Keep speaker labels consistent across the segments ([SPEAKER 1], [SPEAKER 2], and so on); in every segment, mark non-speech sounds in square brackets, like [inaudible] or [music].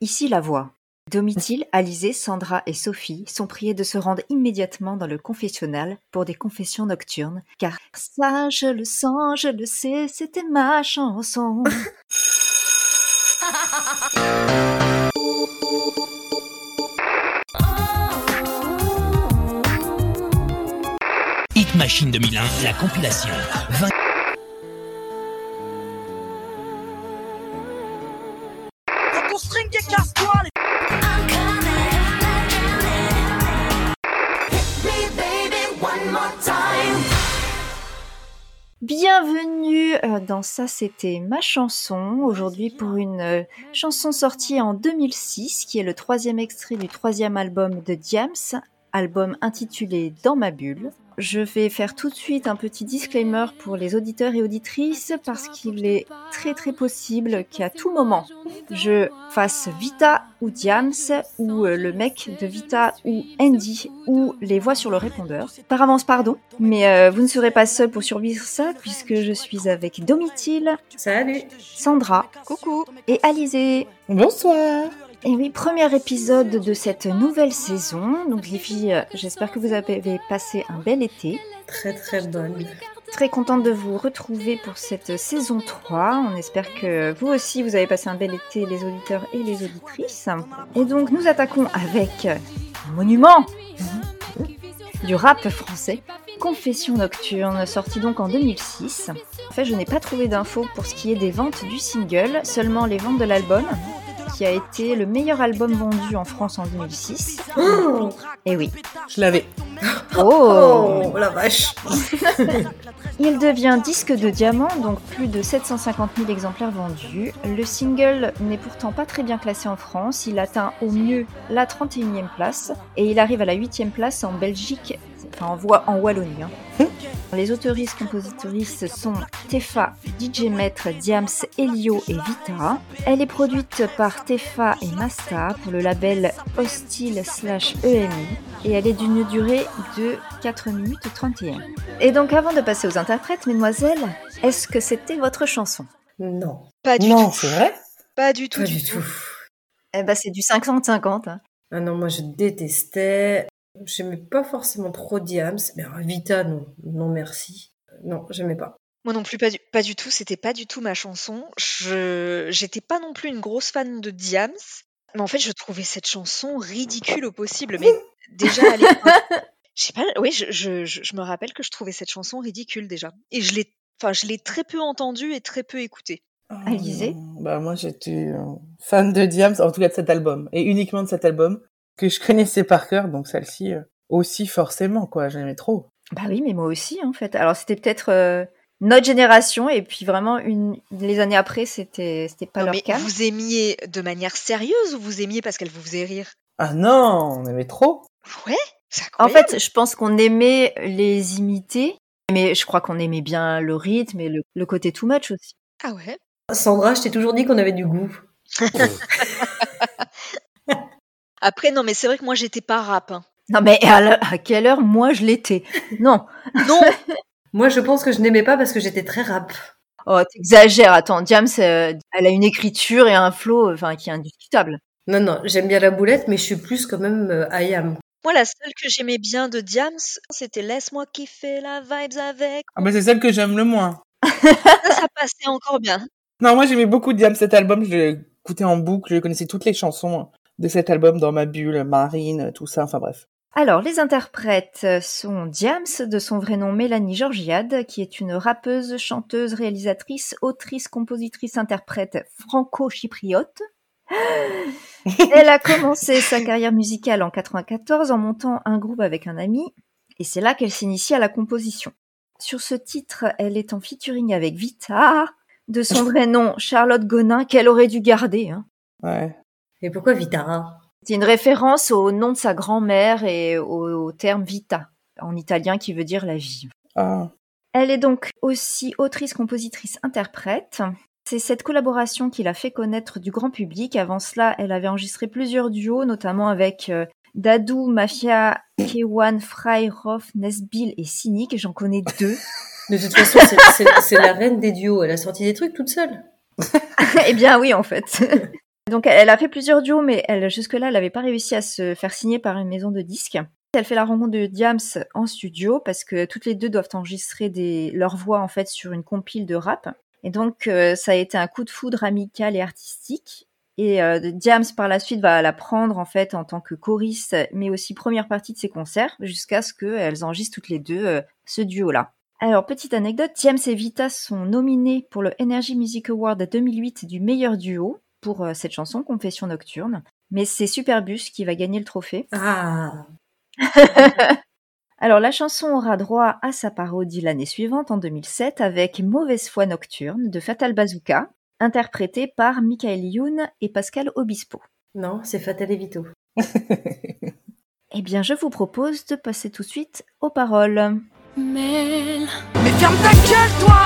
[SPEAKER 1] Ici la voix. Domitil, Alizé, Sandra et Sophie sont priées de se rendre immédiatement dans le confessionnal pour des confessions nocturnes, car ça, je le sens, je le sais, c'était ma chanson.
[SPEAKER 2] Hit Machine 2001, la compilation. 20...
[SPEAKER 1] Bienvenue euh, dans Ça c'était ma chanson, aujourd'hui pour une euh, chanson sortie en 2006 qui est le troisième extrait du troisième album de Diams, album intitulé Dans ma bulle. Je vais faire tout de suite un petit disclaimer pour les auditeurs et auditrices parce qu'il est très très possible qu'à tout moment je fasse Vita ou Diams ou euh, le mec de Vita ou Andy ou les voix sur le répondeur. Par avance pardon, mais euh, vous ne serez pas seul pour survivre ça puisque je suis avec Domitil.
[SPEAKER 3] Salut.
[SPEAKER 1] Sandra.
[SPEAKER 4] Coucou.
[SPEAKER 1] Et Alizé.
[SPEAKER 5] Bonsoir.
[SPEAKER 1] Et oui, premier épisode de cette nouvelle saison. Donc les filles, euh, j'espère que vous avez passé un bel été.
[SPEAKER 3] Très très bonne.
[SPEAKER 1] Très contente de vous retrouver pour cette saison 3. On espère que vous aussi, vous avez passé un bel été, les auditeurs et les auditrices. Et donc nous attaquons avec un monument du rap français, Confession nocturne, sorti donc en 2006. En fait, je n'ai pas trouvé d'infos pour ce qui est des ventes du single, seulement les ventes de l'album qui a été le meilleur album vendu en France en 2006. Et oui.
[SPEAKER 5] Je l'avais. [laughs]
[SPEAKER 1] Oh,
[SPEAKER 3] la vache. [laughs]
[SPEAKER 1] Il devient disque de diamant, donc plus de 750 000 exemplaires vendus. Le single n'est pourtant pas très bien classé en France. Il atteint au mieux la 31e place et il arrive à la 8e place en Belgique, enfin en, voix, en Wallonie. hein. Les autoristes compositrices sont Tefa, DJ Maître, Diams, Elio et Vita. Elle est produite par Tefa et Masta pour le label Hostile slash EMI et elle est d'une durée de 4 minutes 31. Et donc avant de passer aux interprètes, mesdemoiselles, est-ce que c'était votre chanson?
[SPEAKER 3] Non,
[SPEAKER 4] Pas du
[SPEAKER 5] non,
[SPEAKER 4] tout.
[SPEAKER 5] c'est vrai?
[SPEAKER 4] Pas du tout.
[SPEAKER 3] pas du tout.
[SPEAKER 1] Eh ben c'est du 50-50. hein.
[SPEAKER 3] Ah non, moi je détestais. J'aimais pas forcément trop Diams, mais Vita, non, non merci. Non, j'aimais pas.
[SPEAKER 4] Moi non plus, pas du, pas du tout. C'était pas du tout ma chanson. Je j'étais pas non plus une grosse fan de Diams, mais en fait, je trouvais cette chanson ridicule au possible. Mais déjà à l'époque, [laughs] je sais pas. Oui, je, je, je, je me rappelle que je trouvais cette chanson ridicule déjà, et je l'ai, enfin, je l'ai très peu entendue et très peu écoutée.
[SPEAKER 1] Alizé
[SPEAKER 5] Euh, Bah moi j'étais euh, fan de Diams, en tout cas de cet album, et uniquement de cet album que je connaissais par cœur, donc celle-ci euh, aussi forcément quoi, j'aimais trop.
[SPEAKER 1] Bah oui, mais moi aussi en fait. Alors c'était peut-être euh, notre génération et puis vraiment une les années après c'était c'était pas
[SPEAKER 4] Non,
[SPEAKER 1] leur
[SPEAKER 4] mais
[SPEAKER 1] cas.
[SPEAKER 4] vous aimiez de manière sérieuse ou vous aimiez parce qu'elle vous faisait rire?
[SPEAKER 5] Ah non, on aimait trop.
[SPEAKER 4] Ouais, c'est
[SPEAKER 1] En
[SPEAKER 4] incroyable.
[SPEAKER 1] fait, je pense qu'on aimait les imiter, mais je crois qu'on aimait bien le rythme et le, le côté too much aussi.
[SPEAKER 4] ah ouais.
[SPEAKER 3] Sandra, je t'ai toujours dit qu'on avait du goût. [laughs]
[SPEAKER 4] Après, non, mais c'est vrai que moi, j'étais pas rap. hein.
[SPEAKER 1] Non mais à, la- à quelle heure moi je l'étais? Non.
[SPEAKER 4] Non, [laughs]
[SPEAKER 3] Moi, je pense que je n'aimais pas parce que j'étais très rap.
[SPEAKER 1] Oh, t'exagères. Attends, Diams, euh, elle a une écriture et un flow, enfin, qui est indiscutable.
[SPEAKER 3] Non, non, j'aime bien la boulette, mais je suis plus quand même euh, I am.
[SPEAKER 4] Moi, la seule que j'aimais bien de Diams, c'était Laisse-moi kiffer la vibes avec.
[SPEAKER 5] Ah bah c'est celle que j'aime le moins. [laughs]
[SPEAKER 4] Ça, ça passait encore bien.
[SPEAKER 5] Non, moi j'aimais beaucoup Diams cet album, je l'écoutais en boucle, je connaissais toutes les chansons de cet album dans ma bulle, Marine, tout ça, enfin bref.
[SPEAKER 1] Alors, les interprètes sont Diams, de son vrai nom Mélanie Georgiade, qui est une rappeuse, chanteuse, réalisatrice, autrice, compositrice, interprète franco-chypriote. Elle a commencé sa carrière musicale en 94 en montant un groupe avec un ami, et c'est là qu'elle s'initie à la composition. Sur ce titre, elle est en featuring avec Vita, de son vrai nom Charlotte Gonin, qu'elle aurait dû garder. hein.
[SPEAKER 5] Ouais.
[SPEAKER 3] Et pourquoi Vitara
[SPEAKER 1] C'est une référence au nom de sa grand-mère et au, au terme vita, en italien qui veut dire la vie.
[SPEAKER 5] Ah.
[SPEAKER 1] Elle est donc aussi autrice, compositrice, interprète. C'est cette collaboration qui l'a fait connaître du grand public. Avant cela, elle avait enregistré plusieurs duos, notamment avec euh, Dadou, Mafia, K1, Fry, Roth, Nesbill et Cynic. J'en connais deux. [laughs]
[SPEAKER 3] De toute façon, c'est- la reine des duos. Elle a sorti des trucs toute seule. [laughs]
[SPEAKER 1] eh bien oui, en fait. [laughs] Donc elle a fait plusieurs duos, mais elle, jusque-là, elle n'avait pas réussi à se faire signer par une maison de disques. Elle fait la rencontre de Diams en studio parce que toutes les deux doivent enregistrer des, leur voix en fait sur une compile de rap. Et donc euh, ça a été un coup de foudre amical et artistique. Et euh, Diams par la suite va la prendre en fait en tant que choriste, mais aussi première partie de ses concerts, jusqu'à ce qu'elles enregistrent toutes les deux euh, ce duo-là. Alors petite anecdote, Diams et Vita sont nominés pour le Energy Music Award 2008 du meilleur duo pour euh, cette chanson Confession nocturne. Mais c'est Superbus qui va gagner le trophée.
[SPEAKER 3] Ah, [laughs]
[SPEAKER 1] Alors la chanson aura droit à sa parodie l'année suivante, en 2007, avec Mauvaise foi nocturne de Fatal Bazooka, interprétée par Michael Youn et Pascal Obispo.
[SPEAKER 3] non, c'est Fatal et Vito. [laughs]
[SPEAKER 1] Eh bien, je vous propose de passer tout de suite aux paroles.
[SPEAKER 6] Mais ferme ta gueule, toi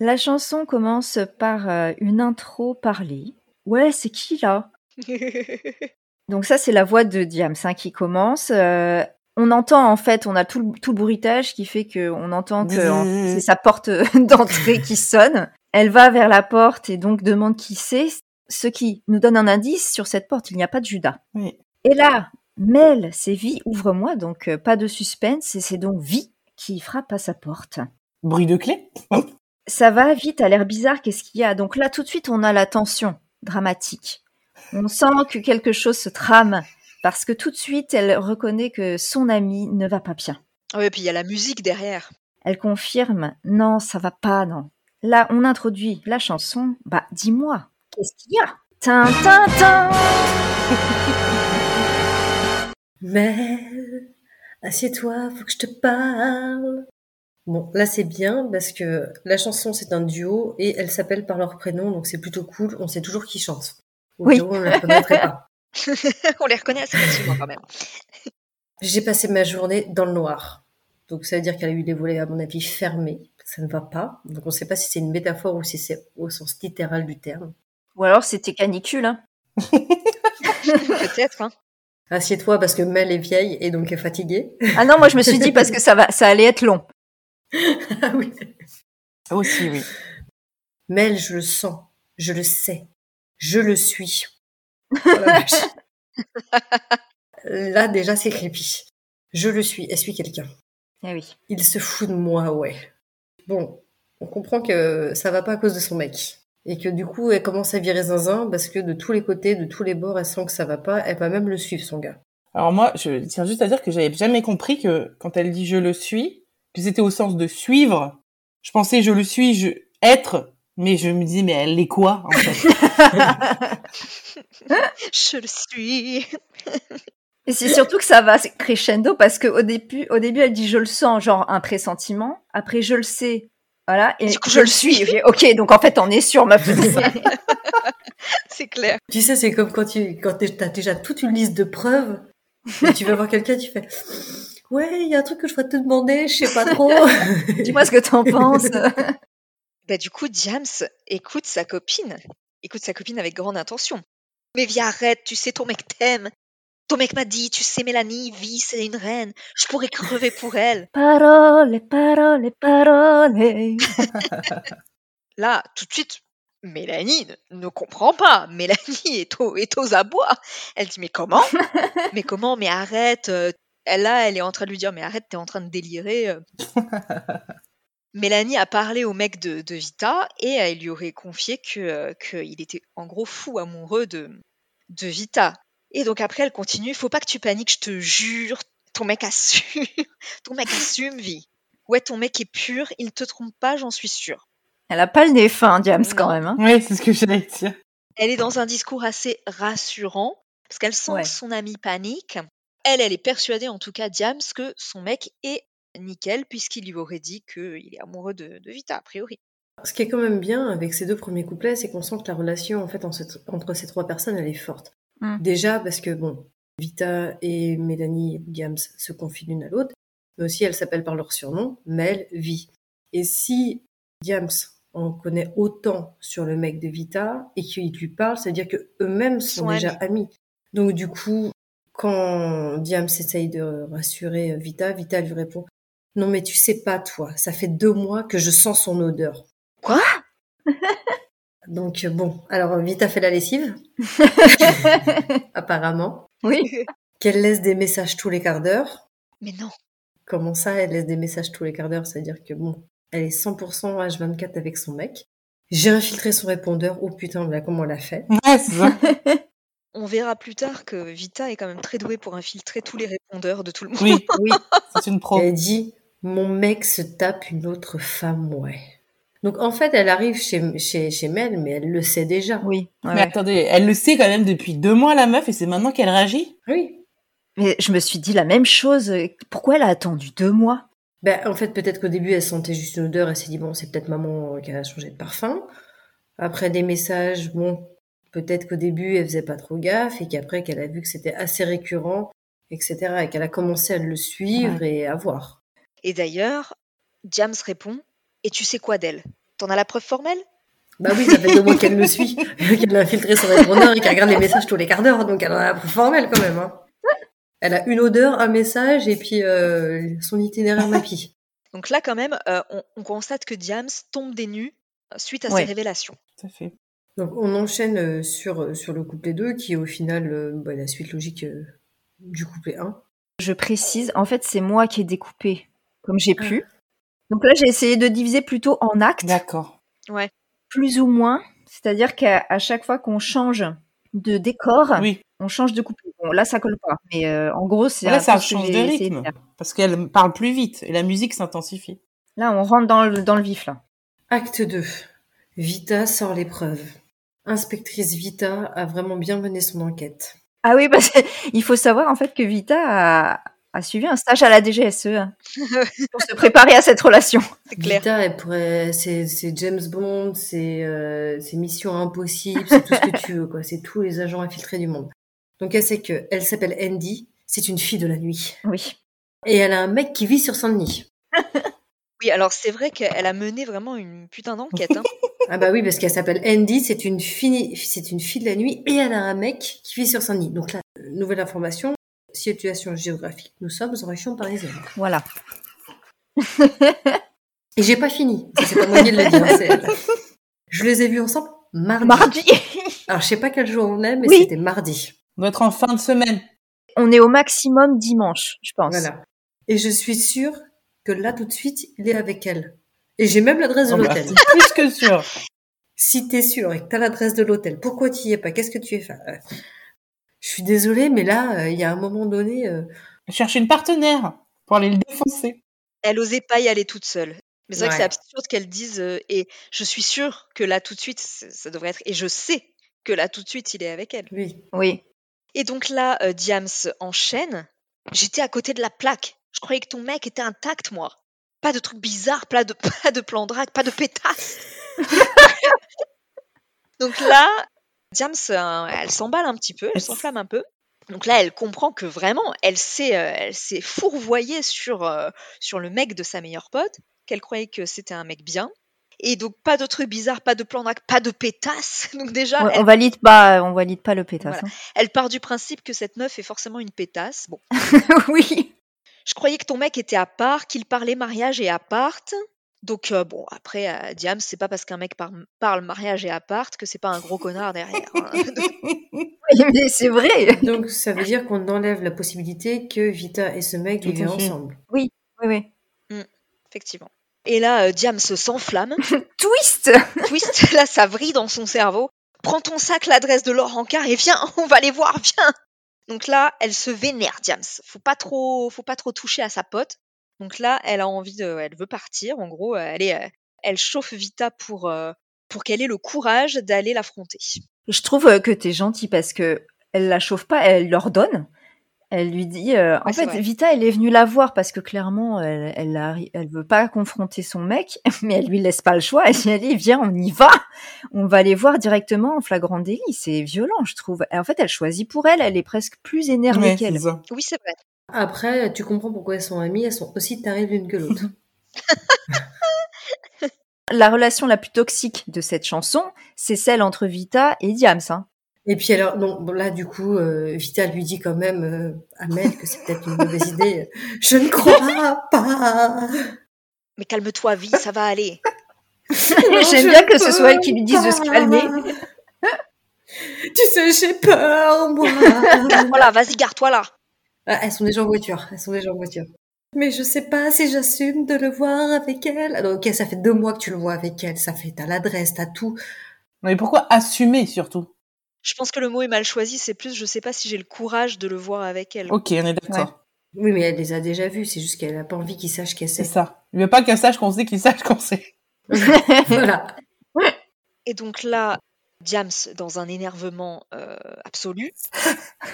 [SPEAKER 1] La chanson commence par euh, une intro parlée. Ouais, c'est qui là? [laughs] Donc ça, c'est la voix de Diams hein, qui commence. Euh, on entend en fait, on a tout le, tout le bruitage qui fait qu'on entend que en- c'est sa porte [laughs] d'entrée qui sonne. Elle va vers la porte et donc demande qui c'est, ce qui nous donne un indice sur cette porte. Il n'y a pas de Judas.
[SPEAKER 5] Oui.
[SPEAKER 1] Et là, Mel, c'est Vie, ouvre-moi, donc euh, pas de suspense, et c'est donc Vie qui frappe à sa porte.
[SPEAKER 5] Bruit de clé
[SPEAKER 1] Ça va vite, a l'air bizarre, qu'est-ce qu'il y a? Donc là, tout de suite, on a la tension dramatique. On sent que quelque chose se trame, parce que tout de suite, elle reconnaît que son ami ne va pas bien.
[SPEAKER 4] Ouais, puis il y a la musique derrière.
[SPEAKER 1] Elle confirme, non, ça va pas, non. Là, on introduit la chanson, bah dis-moi, qu'est-ce qu'il y a? Tin, tin, tin [laughs]
[SPEAKER 3] Mel, assieds-toi, faut que je te parle. Bon, là c'est bien parce que la chanson c'est un duo et elles s'appellent par leur prénom, donc c'est plutôt cool. On sait toujours qui chante. Au
[SPEAKER 1] Oui.
[SPEAKER 3] on ne la connaîtrait pas. [laughs] [laughs]
[SPEAKER 4] On les reconnaît assez facilement quand même.
[SPEAKER 3] J'ai passé ma journée dans le noir. Donc ça veut dire qu'elle a eu les volets, à mon avis, fermés. Ça ne va pas. Donc on ne sait pas si c'est une métaphore ou si c'est au sens littéral du terme.
[SPEAKER 1] Ou alors c'était canicule, hein [laughs]
[SPEAKER 4] Peut-être, hein.
[SPEAKER 3] Assieds-toi parce que Mel est vieille et donc est fatiguée.
[SPEAKER 1] Ah non, moi je me suis dit parce que ça va, ça allait être long. [laughs]
[SPEAKER 3] ah oui.
[SPEAKER 5] Aussi, oui.
[SPEAKER 3] Mel, je le sens, je le sais, je le suis. Oh la vache. Là, déjà, c'est creepy. Je le suis, elle suit quelqu'un.
[SPEAKER 1] Ah oui.
[SPEAKER 3] Il se fout de moi, ouais. Bon, on comprend que ça va pas à cause de son mec. Et que du coup, elle commence à virer zinzin parce que de tous les côtés, de tous les bords, elle sent que ça va pas. Elle va même le suivre, son gars.
[SPEAKER 5] Alors moi, je tiens juste à dire que j'avais jamais compris que quand elle dit je le suis, que c'était au sens de suivre. Je pensais je le suis, je être, mais je me dis mais elle est quoi en fait? [laughs]
[SPEAKER 4] Je le suis.
[SPEAKER 1] Et c'est surtout que ça va crescendo parce que au début, au début, elle dit je le sens, genre un pressentiment. Après, je le sais, voilà. Et
[SPEAKER 4] Du coup,
[SPEAKER 1] je le suis. Ok, donc en fait, on est sûr, meuf. [laughs]
[SPEAKER 4] C'est clair.
[SPEAKER 3] Tu sais, c'est comme quand tu quand t'as déjà toute une liste de preuves. Et tu vas voir quelqu'un, tu fais Ouais, il y a un truc que je voudrais te demander, je sais pas trop. [laughs]
[SPEAKER 1] Dis-moi ce que t'en penses.
[SPEAKER 4] Bah, du coup, Diams écoute sa copine. Écoute sa copine avec grande intention. Mais viens, arrête, tu sais, ton mec t'aime. Ton mec m'a dit, tu sais, Mélanie, vie, c'est une reine. Je pourrais crever pour elle. [laughs]
[SPEAKER 1] Parole, parole, parole.
[SPEAKER 4] Là, tout de suite, Mélanie ne, ne comprend pas. Mélanie [laughs] est, au, est aux abois. Elle dit, mais comment? Mais comment? Mais arrête. euh, Elle, là, elle est en train de lui dire, mais arrête, t'es en train de délirer. [laughs] euh. Mélanie a parlé au mec de, de Vita et elle lui aurait confié que euh, qu'il était en gros fou amoureux de, de Vita. Et donc après, elle continue, faut pas que tu paniques, je te jure, ton mec assume, [laughs] ton mec assume, vie. Ouais, ton mec est pur, il te trompe pas, j'en suis sûre.
[SPEAKER 1] Elle a pas le nez fin, Diams, quand même. Hein.
[SPEAKER 5] Oui, c'est ce que j'allais dire.
[SPEAKER 4] Elle est dans un discours assez rassurant parce qu'elle sent
[SPEAKER 1] Ouais.
[SPEAKER 4] que son amie panique. Elle, elle est persuadée, en tout cas, Diams, que son mec est nickel puisqu'il lui aurait dit qu'il est amoureux de, de Vita, a priori.
[SPEAKER 3] Ce qui est quand même bien avec ces deux premiers couplets, c'est qu'on sent que la relation en fait en entre ces trois personnes, elle est forte.
[SPEAKER 1] Mm.
[SPEAKER 3] Déjà parce que bon, Vita et Mélanie Diams se confient l'une à l'autre, mais aussi elles s'appellent par leur surnom, Mel, Vi. Et si Diams en connaît autant sur le mec de Vita et qu'il lui parle, c'est-à-dire que eux-mêmes sont
[SPEAKER 4] Sont
[SPEAKER 3] déjà
[SPEAKER 4] amis.
[SPEAKER 3] amis. Donc du coup, quand Diams essaye de rassurer Vita, Vita lui répond Non mais tu sais pas toi, ça fait deux mois que je sens son odeur. [laughs] Donc euh, bon, alors Vita fait la lessive, [laughs] apparemment.
[SPEAKER 1] Oui.
[SPEAKER 3] Qu'elle laisse des messages tous les quarts d'heure.
[SPEAKER 4] Mais non.
[SPEAKER 3] Comment ça, elle laisse des messages tous les quarts d'heure? C'est-à-dire que bon, elle est 100% H24 avec son mec. J'ai infiltré son répondeur. Oh putain, là, comment elle a fait
[SPEAKER 5] Ouais. [laughs]
[SPEAKER 4] On verra plus tard que Vita est quand même très douée pour infiltrer tous les répondeurs de tout le monde.
[SPEAKER 5] Oui,
[SPEAKER 3] Oui.
[SPEAKER 5] c'est une pro.
[SPEAKER 3] Elle dit Mon mec se tape une autre femme, ouais. Donc en fait, elle arrive chez, chez, chez Mel, mais elle le sait déjà.
[SPEAKER 1] Oui. ouais,
[SPEAKER 5] Mais attendez, elle le sait quand même depuis deux mois, la meuf, et c'est maintenant qu'elle réagit?
[SPEAKER 3] Oui.
[SPEAKER 1] Mais je me suis dit la même chose. Pourquoi elle a attendu deux mois?
[SPEAKER 3] Ben, en fait, peut-être qu'au début, elle sentait juste une odeur. Elle s'est dit Bon, c'est peut-être maman qui a changé de parfum. Après des messages, bon, peut-être qu'au début, elle faisait pas trop gaffe et qu'après, qu'elle a vu que c'était assez récurrent, etc. Et qu'elle a commencé à le suivre et à voir.
[SPEAKER 4] Et d'ailleurs, James répond Et tu sais quoi d'elle T'en as la preuve formelle?
[SPEAKER 3] Bah oui, ça fait deux mois qu'elle le suit, [laughs] qu'elle a infiltré son répondeur et qu'elle regarde les messages tous les quarts d'heure, donc elle en a la preuve formelle quand même. Hein. Elle a une odeur, un message et puis euh, son itinéraire [laughs] Mappy.
[SPEAKER 4] Donc là, quand même, euh, on, on constate que Diams tombe des nues euh, suite à
[SPEAKER 1] Ouais.
[SPEAKER 4] ses révélations.
[SPEAKER 5] Ça fait.
[SPEAKER 3] Donc on enchaîne sur, sur le couplet 2 qui est au final euh, bah, la suite logique euh, du couplet 1.
[SPEAKER 1] Je précise, en fait, c'est moi qui ai découpé comme j'ai pu. Donc là, j'ai essayé de diviser plutôt en actes,
[SPEAKER 5] D'accord.
[SPEAKER 1] plus ou moins. C'est-à-dire qu'à à chaque fois qu'on change de décor,
[SPEAKER 5] Oui.
[SPEAKER 1] on change de couplet. Bon, là, ça colle pas. Mais euh, en gros, c'est
[SPEAKER 5] Là, ça change de rythme. Parce qu'elle parle plus vite et la musique s'intensifie.
[SPEAKER 1] Là, on rentre dans le, dans le vif, là.
[SPEAKER 3] Acte 2. Vita sort les preuves. Inspectrice Vita a vraiment bien mené son enquête.
[SPEAKER 1] Ah oui, parce qu'il [laughs] faut savoir, en fait, que Vita a, a suivi un stage à la DGSE hein, [laughs] pour se préparer à cette relation.
[SPEAKER 4] C'est clair.
[SPEAKER 3] Vita, elle pourrait, c'est, c'est James Bond, c'est, euh, c'est Mission Impossible, c'est tout ce que tu veux, quoi. C'est tous les agents infiltrés du monde. Donc elle sait que, elle s'appelle Andy, c'est une fille de la nuit.
[SPEAKER 1] Oui.
[SPEAKER 3] Et elle a un mec qui vit sur Saint-Denis. [laughs]
[SPEAKER 4] Oui, alors c'est vrai qu'elle a mené vraiment une putain d'enquête. Hein. [laughs]
[SPEAKER 3] Ah bah oui, parce qu'elle s'appelle Andy, c'est une fille, c'est une fille de la nuit, et elle a un mec qui vit sur Saint-Denis. Donc là, euh, nouvelle information, situation géographique, nous sommes en région parisienne.
[SPEAKER 1] Voilà. [laughs]
[SPEAKER 3] Et j'ai pas fini, c'est pas moi qui le dire. Je les ai vus ensemble mardi.
[SPEAKER 1] Mardi. [laughs]
[SPEAKER 3] Alors je sais pas quel jour on est, mais
[SPEAKER 1] Oui.
[SPEAKER 3] c'était mardi.
[SPEAKER 5] Être en fin de semaine.
[SPEAKER 1] On est au maximum dimanche, je pense.
[SPEAKER 3] Voilà. Et je suis sûre que là, tout de suite, il est avec elle. Et j'ai même l'adresse de
[SPEAKER 5] Oh bah,
[SPEAKER 3] l'hôtel.
[SPEAKER 5] c'est [laughs] plus que sûr.
[SPEAKER 3] Si t'es sûr et que t'as l'adresse de l'hôtel, pourquoi tu y es pas? Qu'est-ce que tu es fait Euh, Je suis désolée, mais là, euh, il y a un moment donné, euh,
[SPEAKER 5] Chercher une partenaire pour aller le défoncer.
[SPEAKER 4] Elle osait pas y aller toute seule. Mais c'est vrai que c'est absurde qu'elle dise euh, et je suis sûre que là tout de suite ça devrait être et je sais que là tout de suite il est avec elle.
[SPEAKER 3] oui.
[SPEAKER 1] Oui.
[SPEAKER 4] Et donc là euh, Diams enchaîne. J'étais à côté de la plaque. Je croyais que ton mec était intact moi. Pas de trucs bizarres, pas de [laughs] pas de plan drague, pas de pétasse. [laughs] donc là Diams euh, elle s'emballe un petit peu, elle s'enflamme un peu. Donc là, elle comprend que vraiment, elle s'est, euh, elle s'est fourvoyée sur, euh, sur le mec de sa meilleure pote, qu'elle croyait que c'était un mec bien. Et donc, pas de trucs bizarres, pas de plan pas de pétasse. [laughs] Donc déjà,
[SPEAKER 1] Ouais,
[SPEAKER 4] elle,
[SPEAKER 1] on valide pas, on valide pas le pétasse.
[SPEAKER 4] Voilà. elle part du principe que cette meuf est forcément une pétasse. Bon,
[SPEAKER 1] hein. [laughs] oui.
[SPEAKER 4] je croyais que ton mec était à part, qu'il parlait mariage et appart. Donc euh, bon, après, euh, Diams, c'est pas parce qu'un mec par- parle mariage et appart que c'est pas un gros connard derrière. hein. [laughs] [laughs]
[SPEAKER 1] Oui, mais c'est vrai.
[SPEAKER 3] Donc ça veut dire qu'on enlève la possibilité que Vita et ce mec vivaient ensemble.
[SPEAKER 1] Oui, oui.
[SPEAKER 4] Effectivement. Et là, euh, Diams s'enflamme. [laughs]
[SPEAKER 1] Twist.
[SPEAKER 4] twist, là ça vrille dans son cerveau. Prends ton sac, l'adresse de Laurent Car et viens, on va les voir, viens. Donc là, elle se vénère, Diams. Faut pas trop, faut pas trop toucher à sa pote. Donc là, elle a envie de, elle veut partir. En gros, elle est, euh, elle chauffe Vita pour, euh, pour qu'elle ait le courage d'aller l'affronter.
[SPEAKER 1] Je trouve euh, que t'es gentil parce que elle la chauffe pas, elle leur donne. Elle lui dit, euh, en
[SPEAKER 4] Ouais,
[SPEAKER 1] fait,
[SPEAKER 4] vrai.
[SPEAKER 1] Vita, elle est venue la voir parce que clairement, elle, elle, elle veut pas confronter son mec, [laughs] mais elle lui laisse pas le choix. Elle dit, allez, viens, on y va. On va les voir directement en flagrant délit. C'est violent, je trouve. Et en fait, elle choisit pour elle. Elle est presque plus énervée
[SPEAKER 5] Ouais,
[SPEAKER 1] qu'elle.
[SPEAKER 4] Oui, c'est vrai.
[SPEAKER 3] Après, tu comprends pourquoi elles sont amies, elles sont aussi tarées l'une que l'autre. [laughs]
[SPEAKER 1] La relation la plus toxique de cette chanson, c'est celle entre Vita et Diams. Hein.
[SPEAKER 3] Et puis alors, non, bon, là du coup, euh, Vita lui dit quand même euh, à Mel que c'est peut-être une mauvaise [laughs] idée. Je ne crois pas.
[SPEAKER 4] Mais calme-toi, vie, ça va aller. [laughs]
[SPEAKER 1] J'aime bien que ce soit elle qui lui dise de se calmer.
[SPEAKER 3] Tu sais, j'ai peur, moi.
[SPEAKER 4] Voilà, vas-y, garde-toi là.
[SPEAKER 3] Ah, elles sont déjà en voiture. Elles sont déjà en voiture. Mais je sais pas si j'assume de le voir avec elle. Alors, ok, ça fait deux mois que tu le vois avec elle. Ça fait, t'as l'adresse, t'as tout.
[SPEAKER 5] Mais pourquoi assumer surtout?
[SPEAKER 4] Je pense que le mot est mal choisi, c'est plus je sais pas si j'ai le courage de le voir avec elle.
[SPEAKER 5] Ok, on est d'accord.
[SPEAKER 3] Oui, mais elle les a déjà vus. C'est juste qu'elle a pas envie qu'ils sachent qu'elle
[SPEAKER 5] C'est
[SPEAKER 3] sait.
[SPEAKER 5] ça. Il veut pas qu'elle sache qu'on sait qu'il sache qu'on sait. [laughs]
[SPEAKER 3] voilà.
[SPEAKER 4] Et donc là, Diams, dans un énervement euh, absolu, [laughs]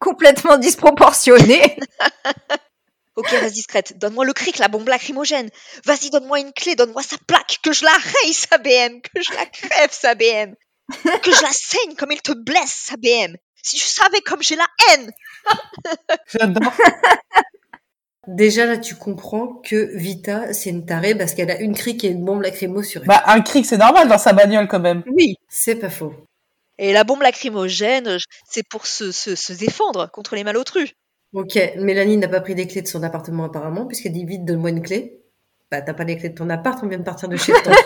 [SPEAKER 1] Complètement disproportionné. [laughs]
[SPEAKER 4] ok, reste discrète, donne-moi le cric, la bombe lacrymogène, vas-y, donne-moi une clé, donne-moi sa plaque, que je la raye, sa BM, que je la crève, sa BM, que je la saigne comme il te blesse, sa BM. Si tu savais comme j'ai la haine [laughs]
[SPEAKER 5] J'adore. [laughs]
[SPEAKER 3] Déjà, là, tu comprends que Vita, c'est une tarée parce qu'elle a une crique et une bombe lacrymo sur elle.
[SPEAKER 5] Bah, un cric, c'est normal dans sa bagnole quand même.
[SPEAKER 1] Oui.
[SPEAKER 3] C'est pas faux.
[SPEAKER 4] Et la bombe lacrymogène, c'est pour se, se, se défendre contre les malotrus.
[SPEAKER 3] Ok, Mélanie n'a pas pris les clés de son appartement apparemment, puisqu'elle dit vite, donne-moi une clé. Bah, t'as pas les clés de ton appart, on vient de partir de chez toi. [laughs]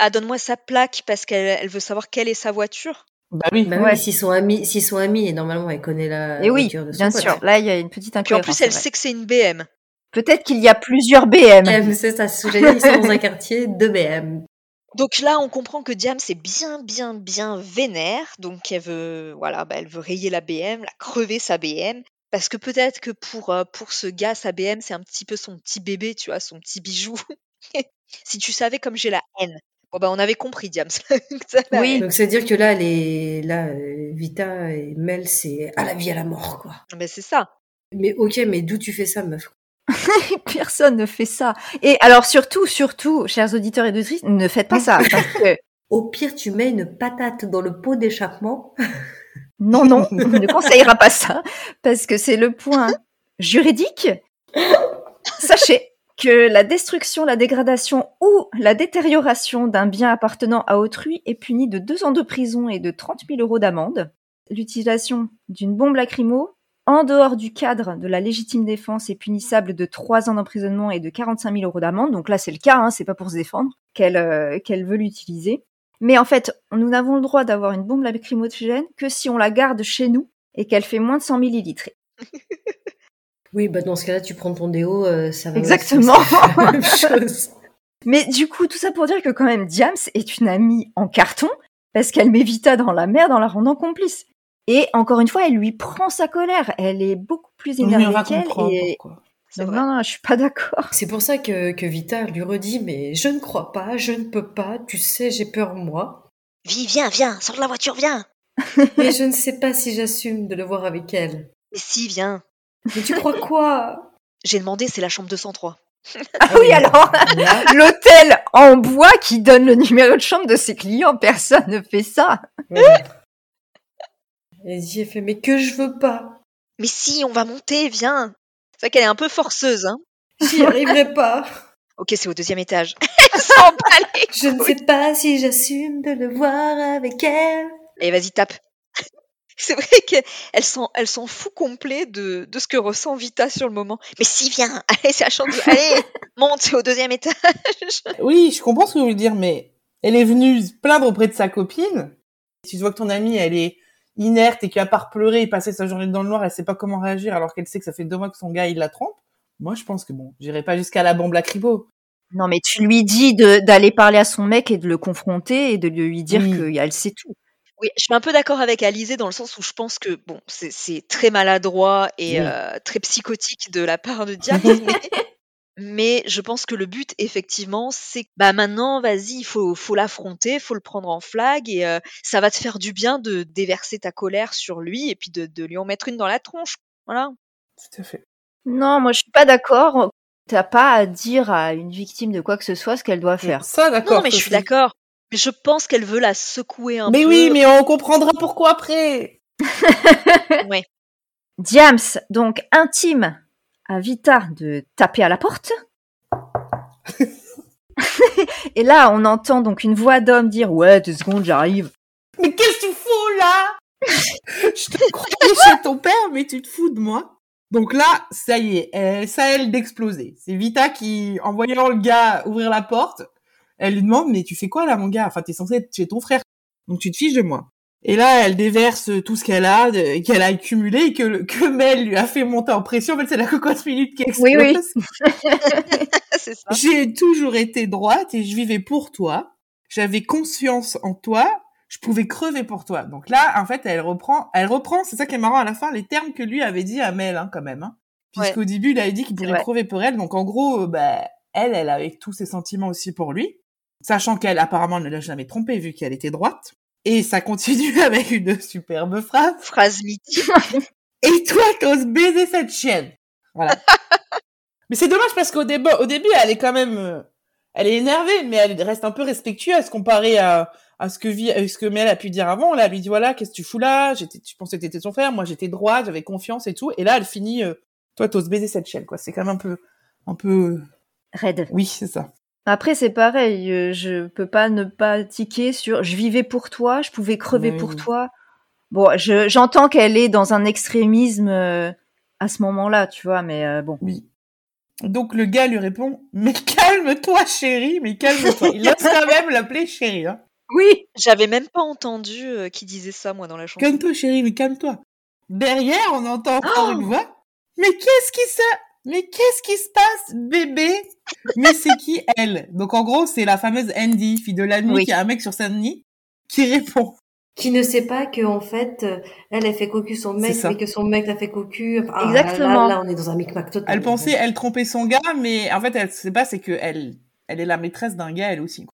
[SPEAKER 4] Ah, donne-moi sa plaque parce qu'elle elle veut savoir quelle est sa voiture.
[SPEAKER 5] Bah oui.
[SPEAKER 3] bah
[SPEAKER 1] Ouais.
[SPEAKER 3] oui, s'ils sont amis, s'ils sont amis, et normalement, elle connaît la
[SPEAKER 1] Et oui,
[SPEAKER 3] voiture de son
[SPEAKER 1] bien
[SPEAKER 3] pote.
[SPEAKER 1] sûr. Là, il y a une petite
[SPEAKER 4] Puis en
[SPEAKER 1] incohérence.
[SPEAKER 4] plus, elle sait que c'est une BM.
[SPEAKER 1] Peut-être qu'il y a plusieurs BM.
[SPEAKER 3] Ouais, mais c'est ça, c'est ce que j'ai dit, ils sont dans un quartier de BM.
[SPEAKER 4] Donc là, on comprend que Diam c'est bien, bien, bien vénère. Donc elle veut, voilà, bah, elle veut rayer la BM, la crever sa BM. Parce que peut-être que pour, euh, pour ce gars, sa BM, c'est un petit peu son petit bébé, tu vois, son petit bijou. [laughs] si tu savais comme j'ai la haine. Bon, bah, on avait compris, Diams. [laughs]
[SPEAKER 1] Oui.
[SPEAKER 3] Donc, c'est-à-dire que là, les, là, euh, Vita et Mel, c'est à la vie, à la mort, quoi.
[SPEAKER 4] Ben, c'est ça.
[SPEAKER 3] Mais ok, mais d'où tu fais ça, meuf? [laughs]
[SPEAKER 1] Personne ne fait ça. Et alors surtout, surtout, chers auditeurs et auditrices, ne faites pas ça. [laughs] Parce que
[SPEAKER 3] Au pire, tu mets une patate dans le pot d'échappement. [laughs]
[SPEAKER 1] non, non, on ne conseillera pas ça. Parce que c'est le point juridique. Sachez que la destruction, la dégradation ou la détérioration d'un bien appartenant à autrui est punie de deux ans de prison et de 30 000 euros d'amende. L'utilisation d'une bombe lacrymo en dehors du cadre de la légitime défense est punissable de trois ans d'emprisonnement et de 45 000 euros d'amende. Donc là, c'est le cas, hein, c'est pas pour se défendre qu'elle euh, qu'elle veut l'utiliser. Mais en fait, nous n'avons le droit d'avoir une bombe lacrymogène que si on la garde chez nous et qu'elle fait moins de 100 millilitres. [laughs]
[SPEAKER 3] Oui, bah dans ce cas-là, tu prends ton déo, euh, ça va.
[SPEAKER 1] Exactement.
[SPEAKER 3] la même [laughs] chose.
[SPEAKER 1] Mais du coup, tout ça pour dire que quand même, Diams est une amie en carton parce qu'elle met Vita dans la merde en la rendant complice. Et encore une fois, elle lui prend sa colère. Elle est beaucoup plus énervée
[SPEAKER 5] va
[SPEAKER 1] qu'elle.
[SPEAKER 5] comprendre
[SPEAKER 1] Et...
[SPEAKER 5] pourquoi.
[SPEAKER 1] Non, non, je suis pas d'accord.
[SPEAKER 3] C'est pour ça que, que Vita lui redit, mais je ne crois pas, je ne peux pas, tu sais, j'ai peur moi.
[SPEAKER 4] Vie, viens, viens, sors de la voiture, viens. [laughs]
[SPEAKER 3] Mais je ne sais pas si j'assume de le voir avec elle.
[SPEAKER 4] Mais si, viens.
[SPEAKER 3] Mais tu crois quoi? [laughs]
[SPEAKER 4] J'ai demandé, c'est la chambre 203.
[SPEAKER 1] Ah oui, alors, [laughs] l'hôtel en bois qui donne le numéro de chambre de ses clients, personne ne fait ça.
[SPEAKER 3] Et j'ai fait, mais que je veux pas.
[SPEAKER 4] Mais si, on va monter, viens. C'est vrai qu'elle est un peu forceuse, hein.
[SPEAKER 3] J'y arriverai pas. [laughs]
[SPEAKER 4] Ok, c'est au deuxième étage. [laughs] Elle s'en
[SPEAKER 3] Je ne sais pas si j'assume de le voir avec elle.
[SPEAKER 4] Allez, vas-y, tape. [laughs] C'est vrai qu'elle s'en, elle s'en fout complet de, de ce que ressent Vita sur le moment. Mais si, viens, allez, c'est la chambre. de- Allez, monte, c'est au deuxième étage.
[SPEAKER 5] Oui, je comprends ce que vous voulez dire, mais elle est venue se plaindre auprès de sa copine. Si tu vois que ton amie, elle est inerte et qu'à part pleurer et passer sa journée dans le noir, elle sait pas comment réagir alors qu'elle sait que ça fait deux mois que son gars, il la trompe. Moi, je pense que bon, j'irai pas jusqu'à la bombe lacrymo.
[SPEAKER 1] Non, mais tu lui dis de- d'aller parler à son mec et de le confronter et de lui dire
[SPEAKER 5] Oui.
[SPEAKER 1] qu'elle sait tout.
[SPEAKER 4] Oui, je suis un peu d'accord avec Alizé dans le sens où je pense que bon, c'est, c'est très maladroit et
[SPEAKER 5] Oui.
[SPEAKER 4] euh, très psychotique de la part de Diaz, [laughs] mais, mais je pense que le but, effectivement, c'est bah maintenant, vas-y, il faut, faut l'affronter, faut le prendre en flag et euh, ça va te faire du bien de déverser ta colère sur lui et puis de, de lui en mettre une dans la tronche. Voilà.
[SPEAKER 5] Tout à fait.
[SPEAKER 1] Non, moi je suis pas d'accord. T'as pas à dire à une victime de quoi que ce soit ce qu'elle doit faire.
[SPEAKER 5] Ça, d'accord.
[SPEAKER 4] Non, mais je suis d'accord. Mais je pense qu'elle veut la secouer un
[SPEAKER 5] Mais
[SPEAKER 4] peu.
[SPEAKER 5] oui, mais on comprendra pourquoi après. [laughs] [laughs]
[SPEAKER 4] Ouais.
[SPEAKER 1] Diams, donc, intime à Vita de taper à la porte. [laughs] Et là, on entend donc une voix d'homme dire Ouais, deux secondes, j'arrive.
[SPEAKER 5] Mais qu'est-ce que tu fous là? [laughs] Je te croyais chez ton père, mais tu te fous de moi. Donc là, ça y est, ça elle d'exploser. C'est Vita qui, en voyant le gars ouvrir la porte, Elle lui demande, mais tu fais quoi là, mon gars? Enfin, t'es censé être chez ton frère, donc tu te fiches de moi. Et là, elle déverse tout ce qu'elle a, qu'elle a accumulé, et que, que Mel lui a fait monter en pression. En fait, c'est la cocotte minute qui explose.
[SPEAKER 1] Oui, oui. [laughs]
[SPEAKER 4] c'est ça.
[SPEAKER 5] J'ai toujours été droite et je vivais pour toi. J'avais confiance en toi. Je pouvais crever pour toi. Donc là, en fait, elle reprend, elle reprend, c'est ça qui est marrant à la fin, les termes que lui avait dit à Mel, hein, quand même. Hein. Puisqu'au début, il avait dit qu'il
[SPEAKER 1] vrai.
[SPEAKER 5] crever pour elle. Donc en gros, euh, bah, elle, elle avait tous ses sentiments aussi pour lui. Sachant qu'elle, apparemment, ne l'a jamais trompé vu qu'elle était droite. Et ça continue [laughs] avec une superbe phrase.
[SPEAKER 4] Phrase mythique.
[SPEAKER 5] Et toi, t'oses baiser cette chienne. Voilà. [laughs] mais c'est dommage parce qu'au début, au début, elle est quand même, euh, elle est énervée, mais elle reste un peu respectueuse comparée à, à ce que Vi- à ce que Mel a pu dire avant. Là, elle lui dit voilà, qu'est-ce que tu fous là? J'étais, tu pensais que t'étais son frère, moi j'étais droite, j'avais confiance et tout. Et là, elle finit, euh, toi, t'oses baiser cette chienne, quoi. C'est quand même un peu, un peu,
[SPEAKER 1] Raide.
[SPEAKER 5] oui, c'est ça.
[SPEAKER 1] Après, c'est pareil, euh, je peux pas ne pas tiquer sur je vivais pour toi, je pouvais crever
[SPEAKER 5] Oui.
[SPEAKER 1] pour toi. Bon, je- j'entends qu'elle est dans un extrémisme euh, à ce moment-là, tu vois, mais euh, bon.
[SPEAKER 5] Oui. Donc le gars lui répond mais calme-toi, chérie, mais calme-toi. Il ose quand même l'appeler chérie. Hein.
[SPEAKER 1] Oui
[SPEAKER 4] J'avais même pas entendu euh, qui disait ça, moi, dans la chanson.
[SPEAKER 5] Calme-toi, chérie, mais calme-toi. Derrière, on entend encore une voix. Mais qu'est-ce qui se... Mais qu'est-ce qui se passe, bébé? Mais c'est qui elle? Donc en gros, c'est la fameuse Andy, fille de la nuit,
[SPEAKER 1] Oui.
[SPEAKER 5] qui a un mec sur Saint-Denis, qui répond.
[SPEAKER 3] Qui ne sait pas que en fait, euh, elle a fait cocu son mec, mais que son mec l'a fait cocu. Enfin, ah,
[SPEAKER 1] Exactement.
[SPEAKER 3] Là, là, on est dans un micmac total.
[SPEAKER 5] Elle pensait, elle trompait son gars, mais en fait, elle sait pas, c'est que elle, elle est la maîtresse d'un gars, elle aussi.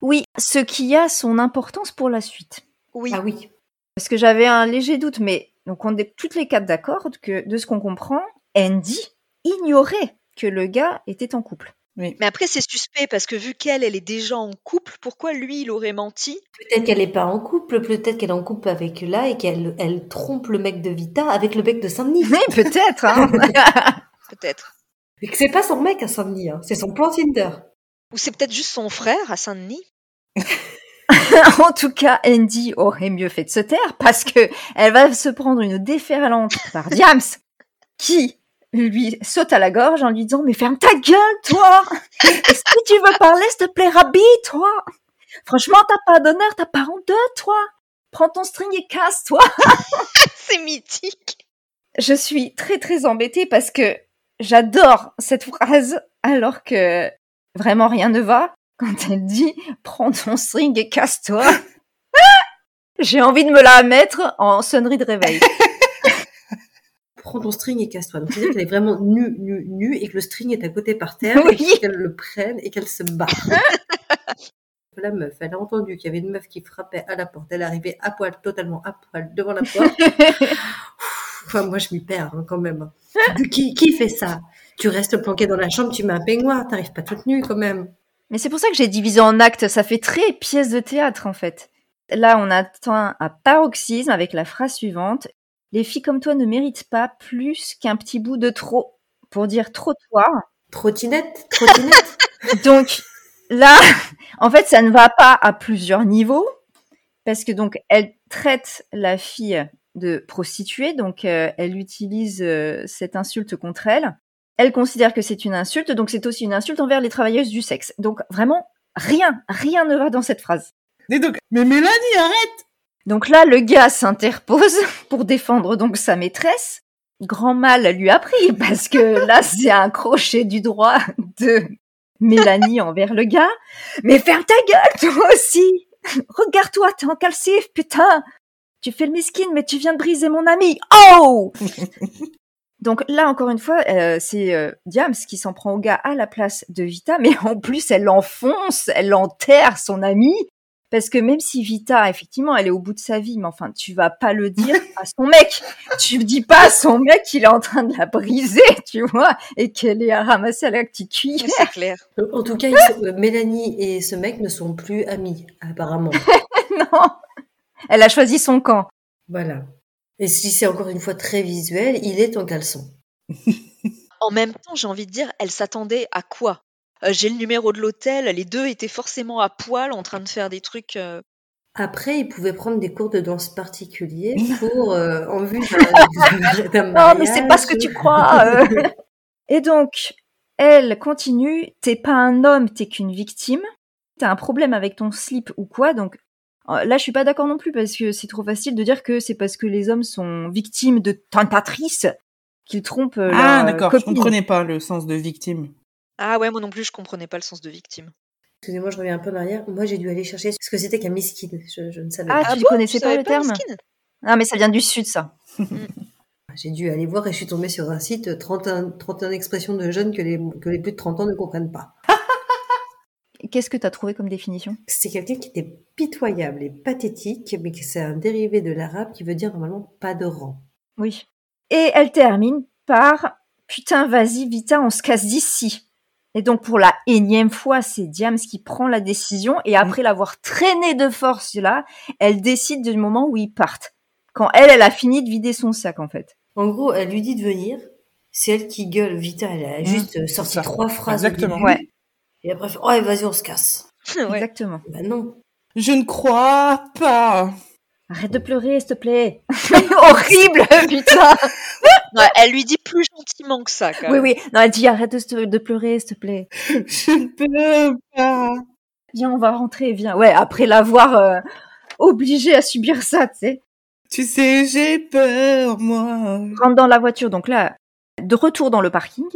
[SPEAKER 1] Oui, ce qui a son importance pour la suite.
[SPEAKER 4] Oui.
[SPEAKER 3] Ah oui.
[SPEAKER 1] Parce que j'avais un léger doute, mais donc on est toutes les quatre d'accord que de ce qu'on comprend, Andy ignorait que le gars était en couple.
[SPEAKER 4] Mais après, c'est suspect parce que vu qu'elle, elle est déjà en couple, pourquoi lui, il aurait menti?
[SPEAKER 3] Peut-être qu'elle n'est pas en couple, peut-être qu'elle est en couple avec là et qu'elle elle trompe le mec de Vita avec le mec de Saint-Denis.
[SPEAKER 1] Oui, peut-être. Hein. [laughs]
[SPEAKER 4] Peut-être.
[SPEAKER 3] Et que c'est pas son mec à Saint-Denis, hein, c'est son plan Tinder.
[SPEAKER 4] Ou c'est peut-être juste son frère à Saint-Denis [laughs]
[SPEAKER 1] en tout cas, Andy aurait mieux fait de se taire parce que elle va se prendre une déferlante par Diams qui lui saute à la gorge en lui disant mais ferme ta gueule toi Est-ce que tu veux parler s'il te plaît Rabbi toi? Franchement t'as pas d'honneur t'as pas honte de toi Prends ton string et casse-toi [laughs]
[SPEAKER 4] C'est mythique.
[SPEAKER 1] Je suis très très embêtée parce que j'adore cette phrase alors que vraiment rien ne va quand elle dit prends ton string et casse-toi. [laughs] J'ai envie de me la mettre en sonnerie de réveil.
[SPEAKER 3] Prends ton string et casse-toi. Donc, c'est-à-dire qu'elle est vraiment nue, nue, nue et que le string est à côté par terre
[SPEAKER 1] Oui.
[SPEAKER 3] et qu'elle le prenne et qu'elle se bat. [laughs] La meuf, elle a entendu qu'il y avait une meuf qui frappait à la porte. Elle arrivait à poil, totalement à poil, devant la porte. [laughs] Enfin, moi, je m'y perds hein, quand même. Qui, qui fait ça? Tu restes planqué dans la chambre, tu mets un peignoir, t'arrives pas toute nue quand même.
[SPEAKER 1] Mais c'est pour ça que j'ai divisé en actes, ça fait très pièce de théâtre en fait. Là, on atteint un paroxysme avec la phrase suivante. Les filles comme toi ne méritent pas plus qu'un petit bout de trop. Pour dire trottoir,
[SPEAKER 3] Trottinette, trottinette. [laughs]
[SPEAKER 1] Donc là, [laughs] en fait, ça ne va pas à plusieurs niveaux parce que donc elle traite la fille de prostituée, donc euh, elle utilise euh, cette insulte contre elle. Elle considère que c'est une insulte, donc c'est aussi une insulte envers les travailleuses du sexe. Donc vraiment, rien, rien ne va dans cette phrase.
[SPEAKER 5] Et donc, mais Mélanie, arrête
[SPEAKER 1] Donc là, le gars s'interpose [laughs] pour défendre donc sa maîtresse. Grand mal lui a pris [laughs] parce que là, c'est un crochet du droit de Mélanie envers le gars. Mais ferme ta gueule, toi aussi [laughs] Regarde-toi, t'es en calcif, putain Tu fais le miskin, mais tu viens de briser mon ami. Oh Donc là, encore une fois, euh, c'est euh, Diams qui s'en prend au gars à la place de Vita, mais en plus, elle l'enfonce, elle enterre son ami. Parce que même si Vita, effectivement, elle est au bout de sa vie, mais enfin, tu vas pas le dire [laughs] à son mec. Tu dis pas à son mec qu'il est en train de la briser, [laughs] tu vois, et qu'elle est à ramasser à la petite cuillère.
[SPEAKER 4] C'est clair.
[SPEAKER 3] En tout cas, sont- euh, Mélanie et ce mec ne sont plus amis, apparemment. [laughs]
[SPEAKER 1] non Elle a choisi son camp.
[SPEAKER 3] Voilà. Et si c'est encore une fois très visuel, il est en caleçon.
[SPEAKER 4] En même temps, j'ai envie de dire, elle s'attendait à quoi? Euh, J'ai le numéro de l'hôtel, les deux étaient forcément à poil en train de faire des trucs. euh,
[SPEAKER 3] Après, il pouvait prendre des cours de danse particuliers pour, euh, [laughs] en vue d'un- d'un
[SPEAKER 1] Non, mais c'est pas ce que
[SPEAKER 3] mariage.
[SPEAKER 1] tu crois. euh. [laughs] Et donc, elle continue. T'es pas un homme, t'es qu'une victime. t'as un problème avec ton slip ou quoi, donc euh, là je suis pas d'accord non plus parce que c'est trop facile de dire que c'est parce que les hommes sont victimes de tentatrices qu'ils trompent euh,
[SPEAKER 5] Ah, d'accord, je
[SPEAKER 1] copine.
[SPEAKER 5] comprenais pas le sens de victime.
[SPEAKER 4] Ah ouais, moi non plus, je comprenais pas le sens de victime.
[SPEAKER 3] Excusez-moi, je reviens un peu en arrière. Moi, j'ai dû aller chercher ce que c'était qu'un miskin. Je, je ne savais
[SPEAKER 1] Ah,
[SPEAKER 3] pas.
[SPEAKER 1] tu
[SPEAKER 4] bon
[SPEAKER 1] connaissais
[SPEAKER 4] Tu
[SPEAKER 1] pas le terme? Ah mais ça vient du sud ça. [laughs]
[SPEAKER 3] J'ai dû aller voir et je suis tombée sur un site 31, 31 expressions de jeunes que les, que les plus de 30 ans ne comprennent pas. [laughs]
[SPEAKER 1] Qu'est-ce que t'as trouvé comme définition?
[SPEAKER 3] C'est quelqu'un qui était pitoyable et pathétique, mais que c'est un dérivé de l'arabe qui veut dire normalement pas de rang.
[SPEAKER 1] Oui. Et elle termine par Putain, vas-y, Vita, on se casse d'ici. Et donc, pour la énième fois, c'est Diams qui prend la décision. Et après l'avoir traîné de force là, elle décide du moment où ils partent. Quand elle, elle a fini de vider son sac, en fait.
[SPEAKER 3] En gros, elle lui dit de venir. C'est elle qui gueule. Vita, elle a juste euh, sorti
[SPEAKER 5] ça.
[SPEAKER 3] trois phrases. au
[SPEAKER 5] Exactement.
[SPEAKER 3] début.
[SPEAKER 1] Ouais.
[SPEAKER 3] Et après, elle fait, oh, vas-y, on se casse. [laughs]
[SPEAKER 4] Ouais.
[SPEAKER 1] Exactement.
[SPEAKER 3] Bah non.
[SPEAKER 5] Je ne crois pas.
[SPEAKER 1] Arrête de pleurer, s'il te plaît. [laughs] Horrible, putain. [laughs]
[SPEAKER 4] Non, elle lui dit plus gentiment que ça, quand
[SPEAKER 1] Oui,
[SPEAKER 4] même.
[SPEAKER 1] oui. Non, elle dit arrête de, de pleurer, s'il te plaît. [laughs]
[SPEAKER 5] Je ne peux pas.
[SPEAKER 1] Viens, on va rentrer, viens. Ouais, après l'avoir euh, obligée à subir ça, tu sais.
[SPEAKER 5] Tu sais, j'ai peur, moi.
[SPEAKER 1] rentre dans la voiture. Donc là, de retour dans le parking.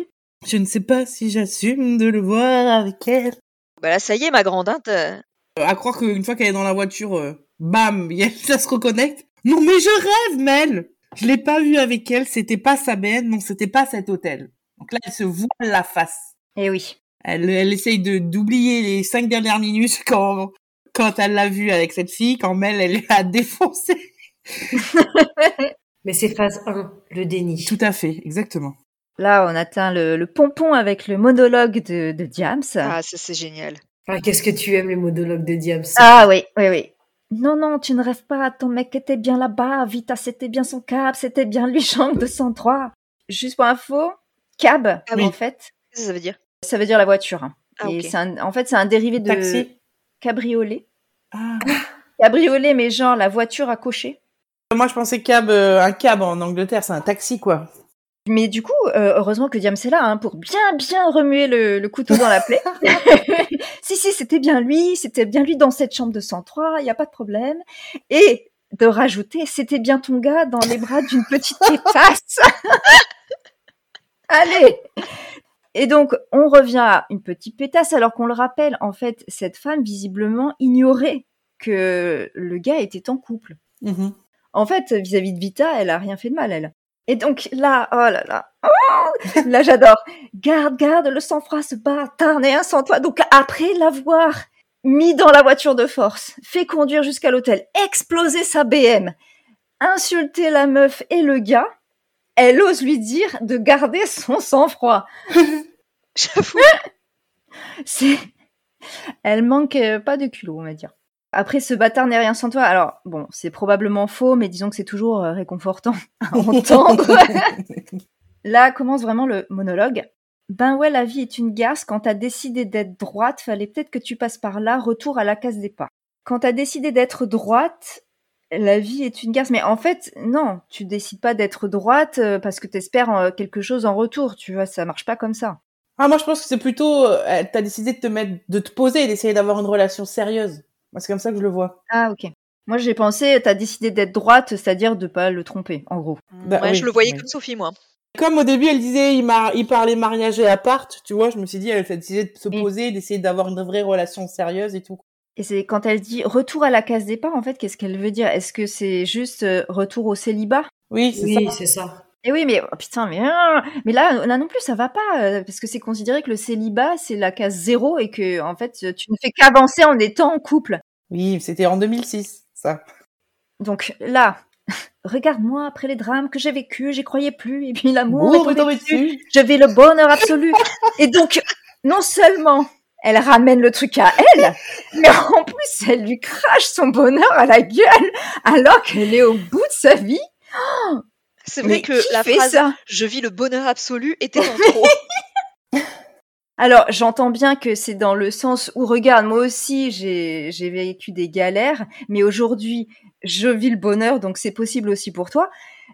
[SPEAKER 5] Je ne sais pas si j'assume de le voir avec elle.
[SPEAKER 4] Bah là, ça y est, ma grande, hein,
[SPEAKER 5] Euh, À croire qu'une fois qu'elle est dans la voiture, euh, bam, [laughs] ça se reconnecte. Non, mais je rêve, Mel. Je l'ai pas vue avec elle, c'était pas sa benne, non, c'était pas cet hôtel. Donc là, elle se voile la face.
[SPEAKER 1] Eh oui.
[SPEAKER 5] Elle, elle essaye de d'oublier les cinq dernières minutes [laughs] quand quand elle l'a vue avec cette fille, quand Mel, elle l'a [laughs] défoncé. [laughs]
[SPEAKER 3] Mais c'est phase 1, le déni.
[SPEAKER 5] Tout à fait, exactement.
[SPEAKER 1] Là, on atteint le, le pompon avec le monologue de, de Diams.
[SPEAKER 4] Ah, ça, c'est génial.
[SPEAKER 3] Ah, qu'est-ce que tu aimes les monologues de Diams?
[SPEAKER 1] Ah oui, oui, oui. Non, non, tu ne rêves pas. Ton mec était bien là-bas. Vita, c'était bien son cab. C'était bien lui, chambre 203. Juste pour info, cab,
[SPEAKER 4] Ah oui.
[SPEAKER 1] en fait,
[SPEAKER 4] Qu'est-ce que ça veut dire?
[SPEAKER 1] ça veut dire la voiture. hein.
[SPEAKER 4] Ah,
[SPEAKER 1] Et un- en fait, c'est un dérivé de
[SPEAKER 5] Taxi.
[SPEAKER 1] cabriolet.
[SPEAKER 5] Ah.
[SPEAKER 1] Cabriolet, mais genre la voiture à cocher.
[SPEAKER 5] Moi, je pensais cab, euh, un cab en Angleterre, c'est un taxi, quoi.
[SPEAKER 1] Mais du coup, euh, heureusement que Diams est là hein, pour bien, bien remuer le, le couteau dans la plaie. [laughs] si, si, c'était bien lui, c'était bien lui dans cette chambre de 103, il n'y a pas de problème. Et de rajouter, c'était bien ton gars dans les bras d'une petite pétasse. [laughs] Allez Et donc, on revient à une petite pétasse, alors qu'on le rappelle, en fait, cette femme visiblement ignorait que le gars était en couple.
[SPEAKER 5] Mhm.
[SPEAKER 1] En fait, vis-à-vis de Vita, elle a rien fait de mal, elle. Et donc là, oh là là, oh là j'adore. Garde, garde, le sang-froid, ce bâtard n'est un sans toi. Donc après l'avoir mis dans la voiture de force, fait conduire jusqu'à l'hôtel, exploser sa BM, insulter la meuf et le gars, elle ose lui dire de garder son sang-froid. [laughs]
[SPEAKER 4] J'avoue. [laughs]
[SPEAKER 1] C'est, elle manque euh, pas de culot, on va dire. Après, ce bâtard n'est rien sans toi. Alors, bon, c'est probablement faux, mais disons que c'est toujours euh, réconfortant [laughs] à entendre. [laughs] Là commence vraiment le monologue. Ben ouais, la vie est une garce. Quand t'as décidé d'être droite, fallait peut-être que tu passes par là. Retour à la case départ. Quand t'as décidé d'être droite, la vie est une garce. Mais en fait, non, tu décides pas d'être droite euh, parce que t'espères euh, quelque chose en retour. Tu vois, ça marche pas comme ça.
[SPEAKER 5] Ah, moi, je pense que c'est plutôt, euh, t'as décidé de te mettre, de te poser et d'essayer d'avoir une relation sérieuse. Moi, c'est comme ça que je le vois.
[SPEAKER 1] Ah ok. Moi j'ai pensé, t'as décidé d'être droite, c'est-à-dire de pas le tromper, en gros.
[SPEAKER 5] Bah,
[SPEAKER 4] ouais,
[SPEAKER 5] oui,
[SPEAKER 4] je le voyais
[SPEAKER 5] oui.
[SPEAKER 4] comme Sophie, moi.
[SPEAKER 5] Comme au début, elle disait, il, parlait mariage et appart, tu vois, je me suis dit, elle a décidé de se
[SPEAKER 1] Oui.
[SPEAKER 5] poser, d'essayer d'avoir une vraie relation sérieuse et tout.
[SPEAKER 1] Et c'est quand elle dit retour à la case départ, en fait, qu'est-ce qu'elle veut dire? Est-ce que c'est juste euh, retour au célibat?
[SPEAKER 5] Oui, c'est
[SPEAKER 3] Oui,
[SPEAKER 5] ça.
[SPEAKER 3] c'est ça.
[SPEAKER 1] Eh oui, mais oh, putain, mais ah, mais là, là non plus, ça va pas, euh, parce que c'est considéré que le célibat c'est la case zéro et que en fait, tu ne fais qu'avancer en étant en couple.
[SPEAKER 5] Oui, c'était en 2006, ça.
[SPEAKER 1] Donc là, [laughs] regarde-moi après les drames que j'ai vécus, j'y croyais plus, et puis l'amour est
[SPEAKER 5] tombé
[SPEAKER 1] dessus. j'avais le bonheur absolu. Et donc, non seulement elle ramène le truc à elle, mais en plus elle lui crache son bonheur à la gueule alors qu'elle est au bout de sa vie.
[SPEAKER 4] C'est
[SPEAKER 1] Mais
[SPEAKER 4] vrai que la phrase Je vis le bonheur absolu était en trop. [laughs]
[SPEAKER 1] Alors, j'entends bien que c'est dans le sens où, regarde, moi aussi, j'ai vécu des galères, mais aujourd'hui, je vis le bonheur, donc c'est possible aussi pour toi.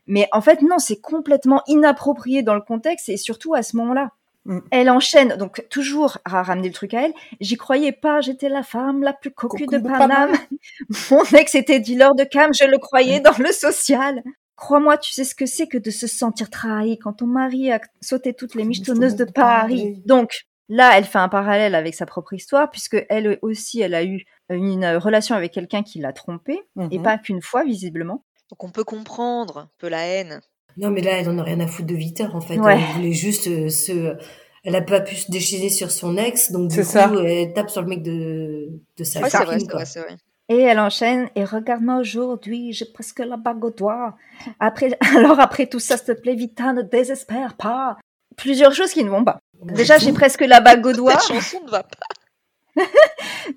[SPEAKER 1] Mais en fait, non, c'est complètement inapproprié dans le contexte et surtout à ce moment-là.
[SPEAKER 5] Mm.
[SPEAKER 1] Elle enchaîne, donc toujours à ramener le truc à elle. J'y croyais pas, j'étais la femme la plus cocu de
[SPEAKER 5] de
[SPEAKER 1] Paname. [laughs] Mon ex était dealer de cam, je le croyais dans le social. Crois-moi, tu sais ce que c'est que de se sentir trahi quand ton mari a sauté toutes les michetonneuses de Paris. Donc, là, elle fait un parallèle avec sa propre histoire, puisque elle aussi, elle a eu une relation avec quelqu'un qui l'a trompée, et
[SPEAKER 5] Mhm.
[SPEAKER 1] pas qu'une fois, visiblement.
[SPEAKER 4] Donc on peut comprendre un peu la haine.
[SPEAKER 3] Non, mais là, elle en a rien à foutre de Victor, en fait.
[SPEAKER 1] Ouais.
[SPEAKER 3] Elle voulait juste euh, se... Elle a pas pu se déchirer sur son ex, donc du coup,
[SPEAKER 5] ça.
[SPEAKER 3] elle tape sur le mec de, de sa
[SPEAKER 4] Ouais, c'est vrai,
[SPEAKER 3] copine,
[SPEAKER 1] Et elle enchaîne, et regarde-moi aujourd'hui, j'ai presque la bague au doigt. Après, [laughs] alors après tout ça, s'il te plaît, Vita, ne désespère pas. Plusieurs choses qui ne vont pas. Déjà, j'ai presque la bague au [laughs] doigt.
[SPEAKER 4] Cette chanson ne va pas. [laughs]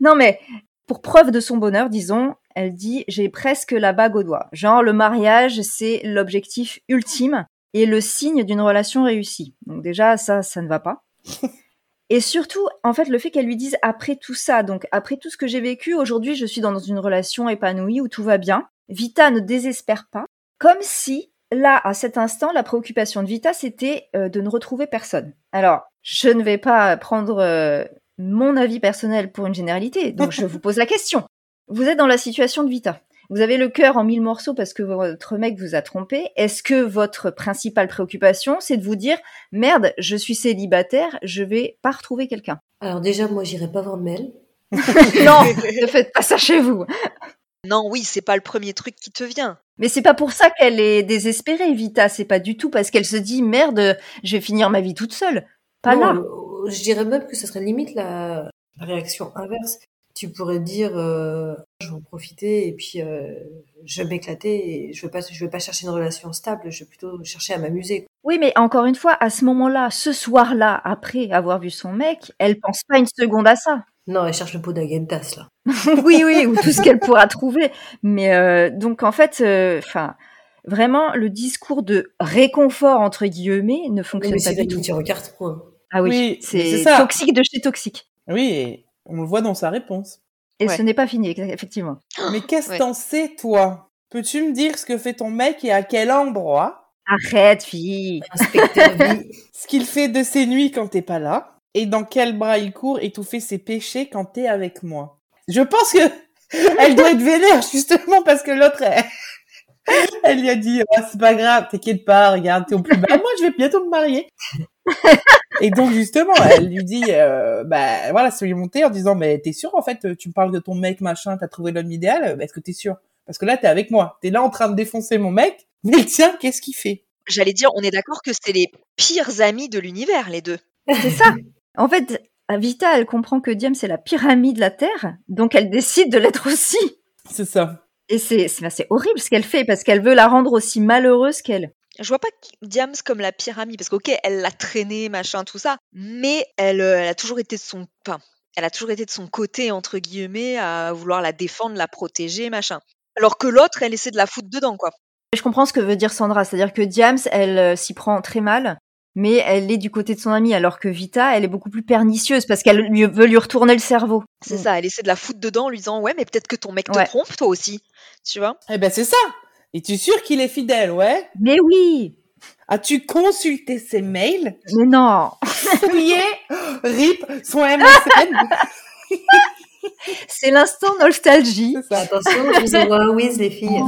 [SPEAKER 1] Non, mais pour preuve de son bonheur, disons, elle dit j'ai presque la bague au doigt. Genre, le mariage, c'est l'objectif ultime et le signe d'une relation réussie. Donc, déjà, ça, ça ne va pas. Et surtout, en fait, le fait qu'elle lui dise après tout ça, donc après tout ce que j'ai vécu, aujourd'hui, je suis dans une relation épanouie où tout va bien. Vita ne désespère pas. Comme si, là, à cet instant, la préoccupation de Vita, c'était euh, de ne retrouver personne. Alors, je ne vais pas prendre euh, mon avis personnel pour une généralité, donc je vous pose la question. Vous êtes dans la situation de Vita. Vous avez le cœur en mille morceaux parce que votre mec vous a trompé. Est-ce que votre principale préoccupation, c'est de vous dire merde, je suis célibataire, je vais pas retrouver quelqu'un?
[SPEAKER 3] Alors déjà, moi, j'irai pas voir Mel. [laughs]
[SPEAKER 1] Non, ne faites pas ça chez vous.
[SPEAKER 4] Non, oui, c'est pas le premier truc qui te vient.
[SPEAKER 1] Mais c'est pas pour ça qu'elle est désespérée, Vita. C'est pas du tout parce qu'elle se dit merde, je vais finir ma vie toute seule. Pas
[SPEAKER 3] Non,
[SPEAKER 1] là.
[SPEAKER 3] Je dirais même que ça serait limite la réaction inverse. Tu pourrais dire, euh, je vais en profiter et puis euh, je vais m'éclater et je veux pas, je veux pas chercher une relation stable. Je vais plutôt chercher à m'amuser.
[SPEAKER 1] Oui, mais encore une fois, à ce moment-là, ce soir-là, après avoir vu son mec, elle pense pas une seconde à ça.
[SPEAKER 3] Non, elle cherche le pot d'Agentas là. [laughs]
[SPEAKER 1] oui, oui, ou tout ce qu'elle pourra trouver. Mais euh, donc en fait, enfin, vraiment, le discours de réconfort entre guillemets ne fonctionne
[SPEAKER 3] c'est
[SPEAKER 1] pas du tout.
[SPEAKER 3] tu regardes trop. hein.
[SPEAKER 1] Ah oui,
[SPEAKER 5] Oui,
[SPEAKER 1] c'est toxique de chez toxique.
[SPEAKER 5] Oui, on le voit dans sa réponse.
[SPEAKER 1] Et
[SPEAKER 4] Ouais.
[SPEAKER 1] ce n'est pas fini, effectivement.
[SPEAKER 5] Mais [gasps] qu'est-ce que
[SPEAKER 4] Ouais.
[SPEAKER 5] t'en sais, toi? Peux-tu me dire ce que fait ton mec et à quel endroit?
[SPEAKER 1] Arrête, fille.
[SPEAKER 3] Inspecteur vie. [laughs]
[SPEAKER 5] Ce qu'il fait de ses nuits quand t'es pas là Et dans quel bras il court étouffer ses péchés quand t'es avec moi Je pense que [laughs] elle doit être vénère, justement, parce que l'autre, elle... [laughs] elle lui a dit, oh, c'est pas grave, t'inquiète pas, regarde, t'es au plus bas. Moi, je vais bientôt me marier. Et donc, justement, elle lui dit, euh, bah, voilà, c'est lui monter en disant, mais t'es sûr, en fait, tu me parles de ton mec, machin, t'as trouvé l'homme idéal, bah, est-ce que t'es sûr? Parce que là, t'es avec moi. T'es là en train de défoncer mon mec, mais tiens, qu'est-ce qu'il fait?
[SPEAKER 4] J'allais dire, on est d'accord que c'est les pires amis de l'univers, les deux.
[SPEAKER 1] C'est ça. En fait, Vita, elle comprend que Diam, c'est la pyramide de la Terre, donc elle décide de l'être aussi.
[SPEAKER 5] C'est ça.
[SPEAKER 1] Et c'est c'est- c'est horrible ce qu'elle fait, parce qu'elle veut la rendre aussi malheureuse qu'elle.
[SPEAKER 4] Je vois pas Diams comme la pyramide, parce qu'ok, elle l'a traîné, machin, tout ça, mais elle, euh, elle a toujours été de son, enfin, elle a toujours été de son côté entre guillemets à vouloir la défendre, la protéger, machin. Alors que l'autre, elle essaie de la foutre dedans, quoi.
[SPEAKER 1] Je comprends ce que veut dire Sandra, c'est-à-dire que Diams, elle euh, s'y prend très mal, mais elle est du côté de son amie, alors que Vita, elle est beaucoup plus pernicieuse, parce qu'elle lui- veut lui retourner le cerveau.
[SPEAKER 4] C'est
[SPEAKER 5] Mm.
[SPEAKER 4] ça, elle essaie de la foutre dedans en lui disant ouais, mais peut-être que ton mec te trompe toi aussi, tu vois.
[SPEAKER 5] Eh ben, c'est ça. Es-tu sûr qu'il est fidèle, ouais?
[SPEAKER 1] Mais oui
[SPEAKER 5] As-tu consulté ses mails?
[SPEAKER 1] Mais non
[SPEAKER 5] Fouillé? [laughs] RIP, son MSN? [laughs]
[SPEAKER 1] C'est l'instant nostalgie.
[SPEAKER 5] Ça.
[SPEAKER 3] Attention, je vous les filles.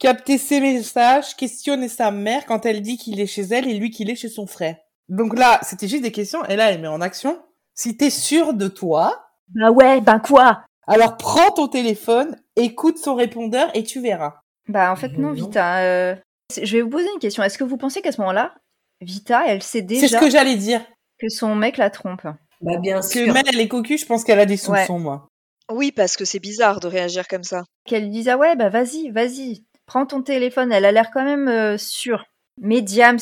[SPEAKER 5] Capter ses messages, questionner sa mère quand elle dit qu'il est chez elle et lui qu'il est chez son frère. Donc là, c'était juste des questions, et là, elle met en action. Si t'es sûr de toi,
[SPEAKER 1] Bah ouais, ben quoi?
[SPEAKER 5] Alors prends ton téléphone, écoute son répondeur et tu verras.
[SPEAKER 1] Bah en fait non,
[SPEAKER 3] Non.
[SPEAKER 1] Vita. euh, c'est- Je vais vous poser une question. Est-ce que vous pensez qu'à ce moment-là, Vita, elle sait
[SPEAKER 5] C'est
[SPEAKER 1] déjà
[SPEAKER 5] ce que j'allais dire.
[SPEAKER 1] que son mec la trompe?
[SPEAKER 3] Bah, bien
[SPEAKER 5] Parce que
[SPEAKER 3] sûr.
[SPEAKER 5] Mel, elle est cocu, je pense qu'elle a des soupçons, moi.
[SPEAKER 4] Oui, parce que c'est bizarre de réagir comme ça.
[SPEAKER 1] Qu'elle lui dise ah ouais bah vas-y, vas-y, prends ton téléphone. Elle a l'air quand même euh, sûre. Mais Diams,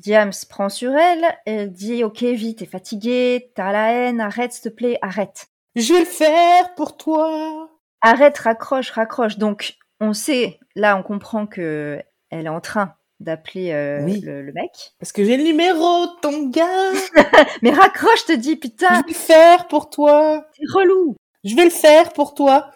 [SPEAKER 1] Diams prend sur elle. Elle dit ok vite, t'es fatiguée, t'as la haine, arrête s'il te plaît, arrête.
[SPEAKER 5] Je vais le faire pour toi.
[SPEAKER 1] Arrête, raccroche, raccroche. Donc, on sait, là, on comprend que elle est en train d'appeler euh, le, mec.
[SPEAKER 5] Parce que j'ai le numéro, ton gars. [laughs]
[SPEAKER 1] Mais raccroche, te dis, putain.
[SPEAKER 5] Je vais le faire pour toi.
[SPEAKER 1] C'est relou.
[SPEAKER 5] Je vais le faire pour toi.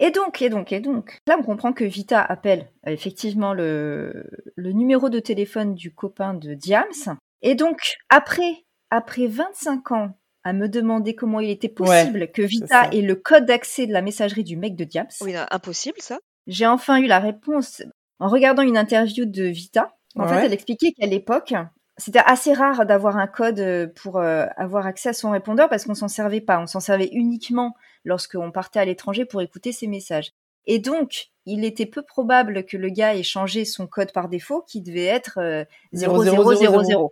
[SPEAKER 1] Et donc, et donc, et donc. Là, on comprend que Vita appelle euh, effectivement le, le numéro de téléphone du copain de Diams. Et donc, après, après 25 ans à me demander comment il était possible que Vita ait le code d'accès de la messagerie du mec de Diams,
[SPEAKER 4] Oui, impossible ça.
[SPEAKER 1] j'ai enfin eu la réponse en regardant une interview de Vita. En
[SPEAKER 5] Ouais.
[SPEAKER 1] fait, elle expliquait qu'à l'époque, c'était assez rare d'avoir un code euh, pour euh, avoir accès à son répondeur parce qu'on s'en servait pas. On s'en servait uniquement lorsqu'on partait à l'étranger pour écouter ses messages. Et donc, il était peu probable que le gars ait changé son code par défaut, qui devait être euh, 0000.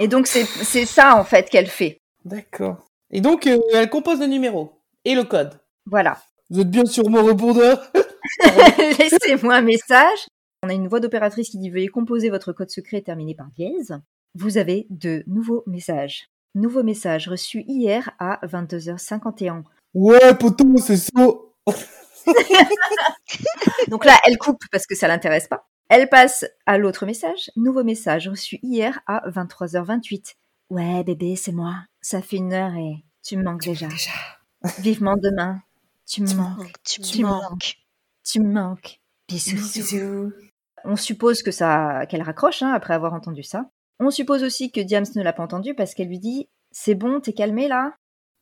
[SPEAKER 1] Et donc, c'est c'est ça, en fait, qu'elle fait.
[SPEAKER 5] D'accord. Et donc, euh, elle compose le numéro et le code.
[SPEAKER 1] Voilà.
[SPEAKER 5] Vous êtes bien sur mon répondeur [laughs]
[SPEAKER 1] Laissez-moi un message. On a une voix d'opératrice qui dit Veuillez composer votre code secret terminé par dièse. Vous avez de nouveaux messages. Nouveau message reçu hier à 22h51.
[SPEAKER 5] Ouais, poteau, c'est ça. [laughs]
[SPEAKER 1] Donc là, elle coupe parce que ça l'intéresse pas. Elle passe à l'autre message. Nouveau message reçu hier à 23h28. Ouais, bébé, c'est moi. Ça fait une heure et tu me manques déjà. Vivement demain. Tu me manques.
[SPEAKER 4] Tu
[SPEAKER 1] Tu
[SPEAKER 4] me manques.
[SPEAKER 1] Tu me manques. Bisous. On suppose que ça, qu'elle raccroche hein, après avoir entendu ça. On suppose aussi que Diams ne l'a pas entendu parce qu'elle lui dit C'est bon, t'es calmé là?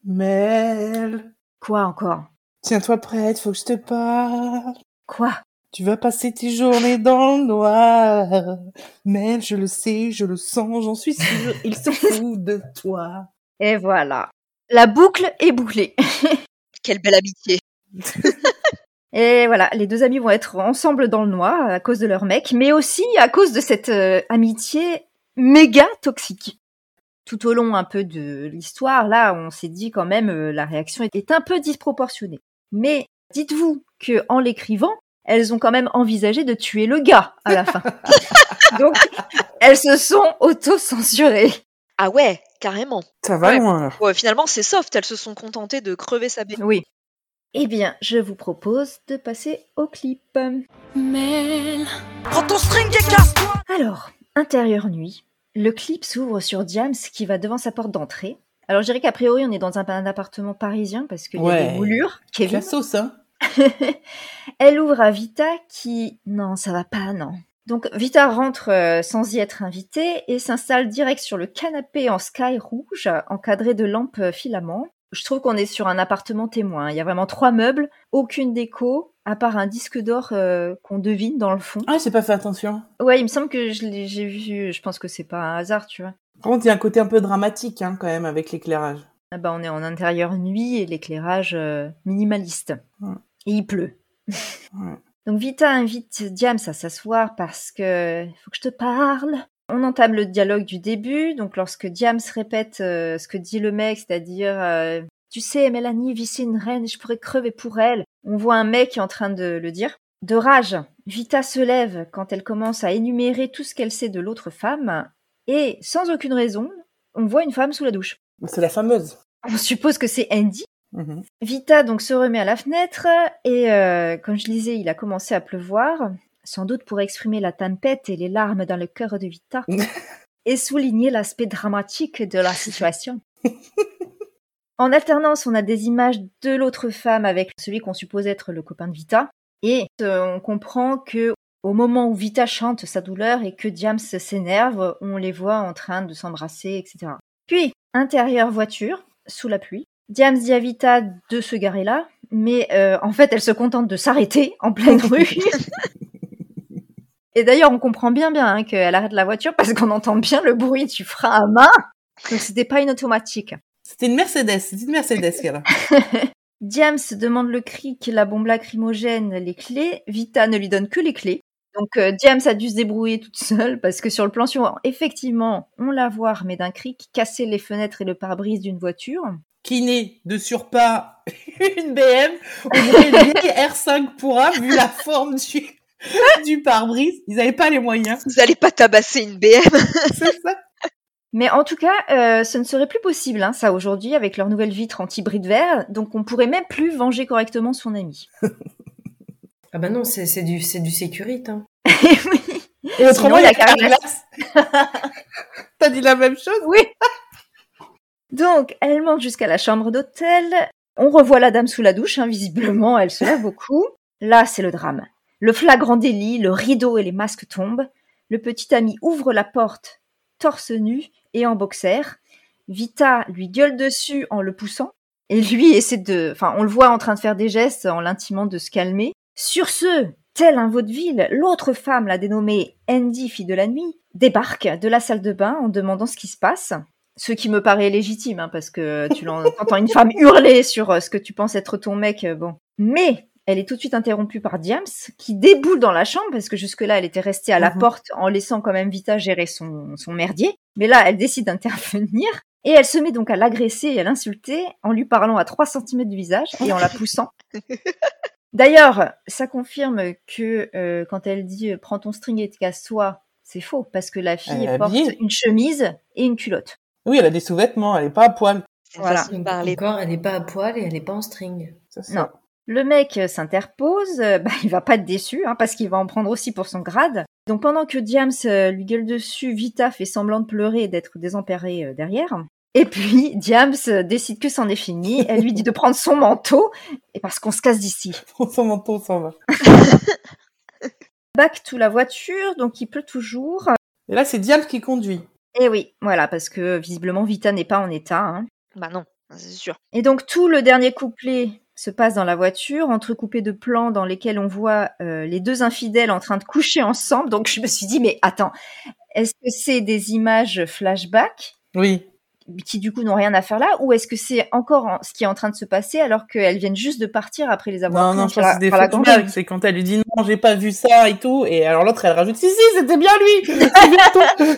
[SPEAKER 5] Mel,
[SPEAKER 1] Quoi encore?
[SPEAKER 5] Tiens-toi prête, faut que je te parle.
[SPEAKER 1] Quoi?
[SPEAKER 5] Tu vas passer tes journées dans le noir. Mel, je le sais, je le sens, j'en suis sûre, [laughs] il se fout de toi.
[SPEAKER 1] Et voilà. La boucle est bouclée. [laughs]
[SPEAKER 4] Quelle belle amitié. [laughs]
[SPEAKER 1] Et voilà, les deux amis vont être ensemble dans le noir à cause de leur mec, mais aussi à cause de cette euh, amitié méga toxique. Tout au long un peu de l'histoire, là, on s'est dit quand même euh, la réaction est un peu disproportionnée. Mais dites-vous que en l'écrivant, elles ont quand même envisagé de tuer le gars à la fin. [laughs] Donc, elles se sont auto-censurées.
[SPEAKER 4] Ah ouais, carrément.
[SPEAKER 5] Ça va
[SPEAKER 4] Ouais.
[SPEAKER 5] loin.
[SPEAKER 4] Ouais, finalement, c'est soft. Elles se sont contentées de crever sa bébé.
[SPEAKER 1] Oui. Eh bien, je vous propose de passer au clip.
[SPEAKER 6] Mel,
[SPEAKER 2] Prends ton string et casse-toi
[SPEAKER 1] Alors, intérieure nuit, le clip s'ouvre sur Diams qui va devant sa porte d'entrée. Alors, je dirais qu'a priori, on est dans un, appartement parisien parce qu'il y a des moulures. Kevin.
[SPEAKER 5] La sauce, hein [laughs]
[SPEAKER 1] Elle ouvre à Vita qui... Non, ça va pas, non. Donc, Vita rentre euh, sans y être invitée et s'installe direct sur le canapé en sky rouge, encadré de lampes euh, filaments. Je trouve qu'on est sur un appartement témoin. Il y a vraiment trois meubles, aucune déco, à part un disque d'or euh, qu'on devine dans le fond.
[SPEAKER 5] Ah, j'ai pas fait attention.
[SPEAKER 1] Ouais, il me semble que j'ai vu. Je pense que c'est pas un hasard, tu vois.
[SPEAKER 5] Par contre, il y a un côté un peu dramatique, hein, quand même, avec l'éclairage.
[SPEAKER 1] Ah bah, on est en intérieur nuit et l'éclairage euh, minimaliste.
[SPEAKER 5] Ouais.
[SPEAKER 1] Et il pleut.
[SPEAKER 5] Ouais.
[SPEAKER 1] Donc Vita invite Diams à s'asseoir parce que il faut que je te parle. On entame le dialogue du début. Donc lorsque Diams répète euh, ce que dit le mec, c'est-à-dire euh, tu sais Mélanie, c'est une reine, et je pourrais crever pour elle. On voit un mec qui est en train de le dire. De rage, Vita se lève quand elle commence à énumérer tout ce qu'elle sait de l'autre femme et sans aucune raison, on voit une femme sous la douche.
[SPEAKER 5] C'est la fameuse.
[SPEAKER 1] On suppose que c'est Andy.
[SPEAKER 5] Mhm.
[SPEAKER 1] Vita donc se remet à la fenêtre et euh, comme je disais, il a commencé à pleuvoir, sans doute pour exprimer la tempête et les larmes dans le cœur de Vita [laughs] et souligner l'aspect dramatique de la situation. [laughs] en alternance, on a des images de l'autre femme avec celui qu'on suppose être le copain de Vita et euh, on comprend que au moment où Vita chante sa douleur et que Diams s'énerve, on les voit en train de s'embrasser, etc. Puis, intérieur voiture, sous la pluie, Diams dit à Vita de se garer là, mais euh, en fait, elle se contente de s'arrêter en pleine [laughs] rue. Et d'ailleurs, on comprend bien bien hein, qu'elle arrête la voiture parce qu'on entend bien le bruit du frein à main. Donc c'était pas une automatique.
[SPEAKER 5] C'était une Mercedes, c'était une Mercedes qu'elle a. [laughs]
[SPEAKER 1] Diams demande le cric, la bombe lacrymogène, les clés. Vita ne lui donne que les clés. Donc euh, Diams a dû se débrouiller toute seule parce que sur le plan suivant, effectivement, on la voit armée d'un cric casser les fenêtres et le pare-brise d'une voiture.
[SPEAKER 5] Qui n'est de surpas [laughs] une BM, on dirait une vieille R5 pour A, vu la forme du, du pare-brise. Ils avaient pas les moyens,
[SPEAKER 4] Vous allez pas tabasser une BM. [laughs]
[SPEAKER 5] c'est ça.
[SPEAKER 1] Mais en tout cas, euh, ce ne serait plus possible, hein, ça aujourd'hui, avec leur nouvelle vitre anti-bris de verre. Donc on pourrait même plus venger correctement son ami. [laughs]
[SPEAKER 3] Ah bah non, c'est c'est du, c'est du sécurite. Hein.
[SPEAKER 1] oui.
[SPEAKER 5] Et autrement,
[SPEAKER 1] Sinon,
[SPEAKER 5] il y a
[SPEAKER 1] a.
[SPEAKER 5] T'as dit la même chose?
[SPEAKER 1] Oui. Donc, elle monte jusqu'à la chambre d'hôtel. On revoit la dame sous la douche, hein, visiblement, elle se lave beaucoup. Là, c'est le drame. Le flagrant délit, le rideau et les masques tombent. Le petit ami ouvre la porte, torse nu et en boxer. Vita lui gueule dessus en le poussant. Et lui essaie de, enfin, on le voit en train de faire des gestes en l'intimant de se calmer. Sur ce, tel un vaudeville, l'autre femme, la dénommée Andy, fille de la nuit, débarque de la salle de bain en demandant ce qui se passe. Ce qui me paraît légitime, hein, parce que tu entends [laughs] une femme hurler sur euh, ce que tu penses être ton mec, euh, bon. Mais elle est tout de suite interrompue par Diams, qui déboule dans la chambre, parce que jusque-là, elle était restée à la
[SPEAKER 5] Mhm.
[SPEAKER 1] porte en laissant quand même Vita gérer son, son merdier. Mais là, elle décide d'intervenir, et elle se met donc à l'agresser et à l'insulter en lui parlant à 3 cm du visage et en la poussant. [laughs] D'ailleurs, ça confirme que euh, quand elle dit euh, prends ton string et casse-toi, c'est faux, parce que la fille
[SPEAKER 5] Elle
[SPEAKER 1] porte une chemise et une culotte.
[SPEAKER 5] Oui, elle a des sous-vêtements, elle est pas à poil.
[SPEAKER 1] Voilà.
[SPEAKER 4] façon de.
[SPEAKER 3] Encore, elle n'est pas à poil et elle n'est pas en string.
[SPEAKER 5] Ça.
[SPEAKER 1] Non. Le mec euh, s'interpose, euh, bah, il va pas être déçu, hein, parce qu'il va en prendre aussi pour son grade. Donc pendant que Diams euh, lui gueule dessus, Vita fait semblant de pleurer et d'être désemparée derrière. Et puis [laughs] Diams décide que c'en est fini. Elle lui dit de prendre son manteau, et parce qu'on se casse d'ici. [laughs]
[SPEAKER 5] On s'en manteau, on s'en va.
[SPEAKER 1] Back to la voiture, donc il pleut toujours.
[SPEAKER 5] Et là, c'est Dial qui conduit.
[SPEAKER 1] Et oui, voilà, parce que visiblement Vita n'est pas en état. hein.
[SPEAKER 4] Bah non, c'est sûr.
[SPEAKER 1] Et donc tout le dernier couplet se passe dans la voiture, entrecoupé de plans dans lesquels on voit euh, les deux infidèles en train de coucher ensemble. Donc je me suis dit, mais attends, est-ce que c'est des images flashback?
[SPEAKER 5] Oui.
[SPEAKER 1] qui du coup n'ont rien à faire là, ou est-ce que c'est encore en- ce qui est en train de se passer alors qu'elles viennent juste de partir après les avoir
[SPEAKER 5] Non,
[SPEAKER 1] pris
[SPEAKER 5] non, je c'est des flashbacks. C'est quand elle lui dit non, j'ai pas vu ça et tout. Et alors l'autre, elle rajoute si, si, c'était bien lui. [laughs]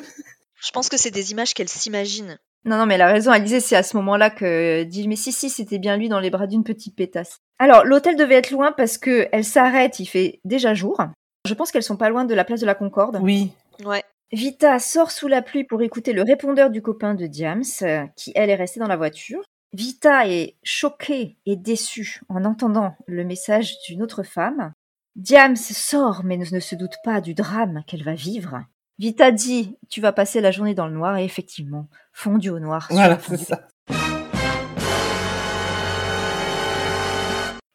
[SPEAKER 4] Je pense que c'est des images qu'elle s'imagine.
[SPEAKER 1] Non, non, mais elle a raison. Elle disait c'est à ce moment-là que dit mais si si c'était bien lui dans les bras d'une petite pétasse. Alors l'hôtel devait être loin parce que elle s'arrête. Il fait déjà jour. Je pense qu'elles sont pas loin de la place de la Concorde.
[SPEAKER 5] Oui.
[SPEAKER 4] Ouais.
[SPEAKER 1] Vita sort sous la pluie pour écouter le répondeur du copain de Diams, qui elle est restée dans la voiture. Vita est choquée et déçue en entendant le message d'une autre femme. Diams sort mais ne se doute pas du drame qu'elle va vivre. Vita dit Tu vas passer la journée dans le noir et effectivement, fondu au noir.
[SPEAKER 5] Voilà, c'est ça.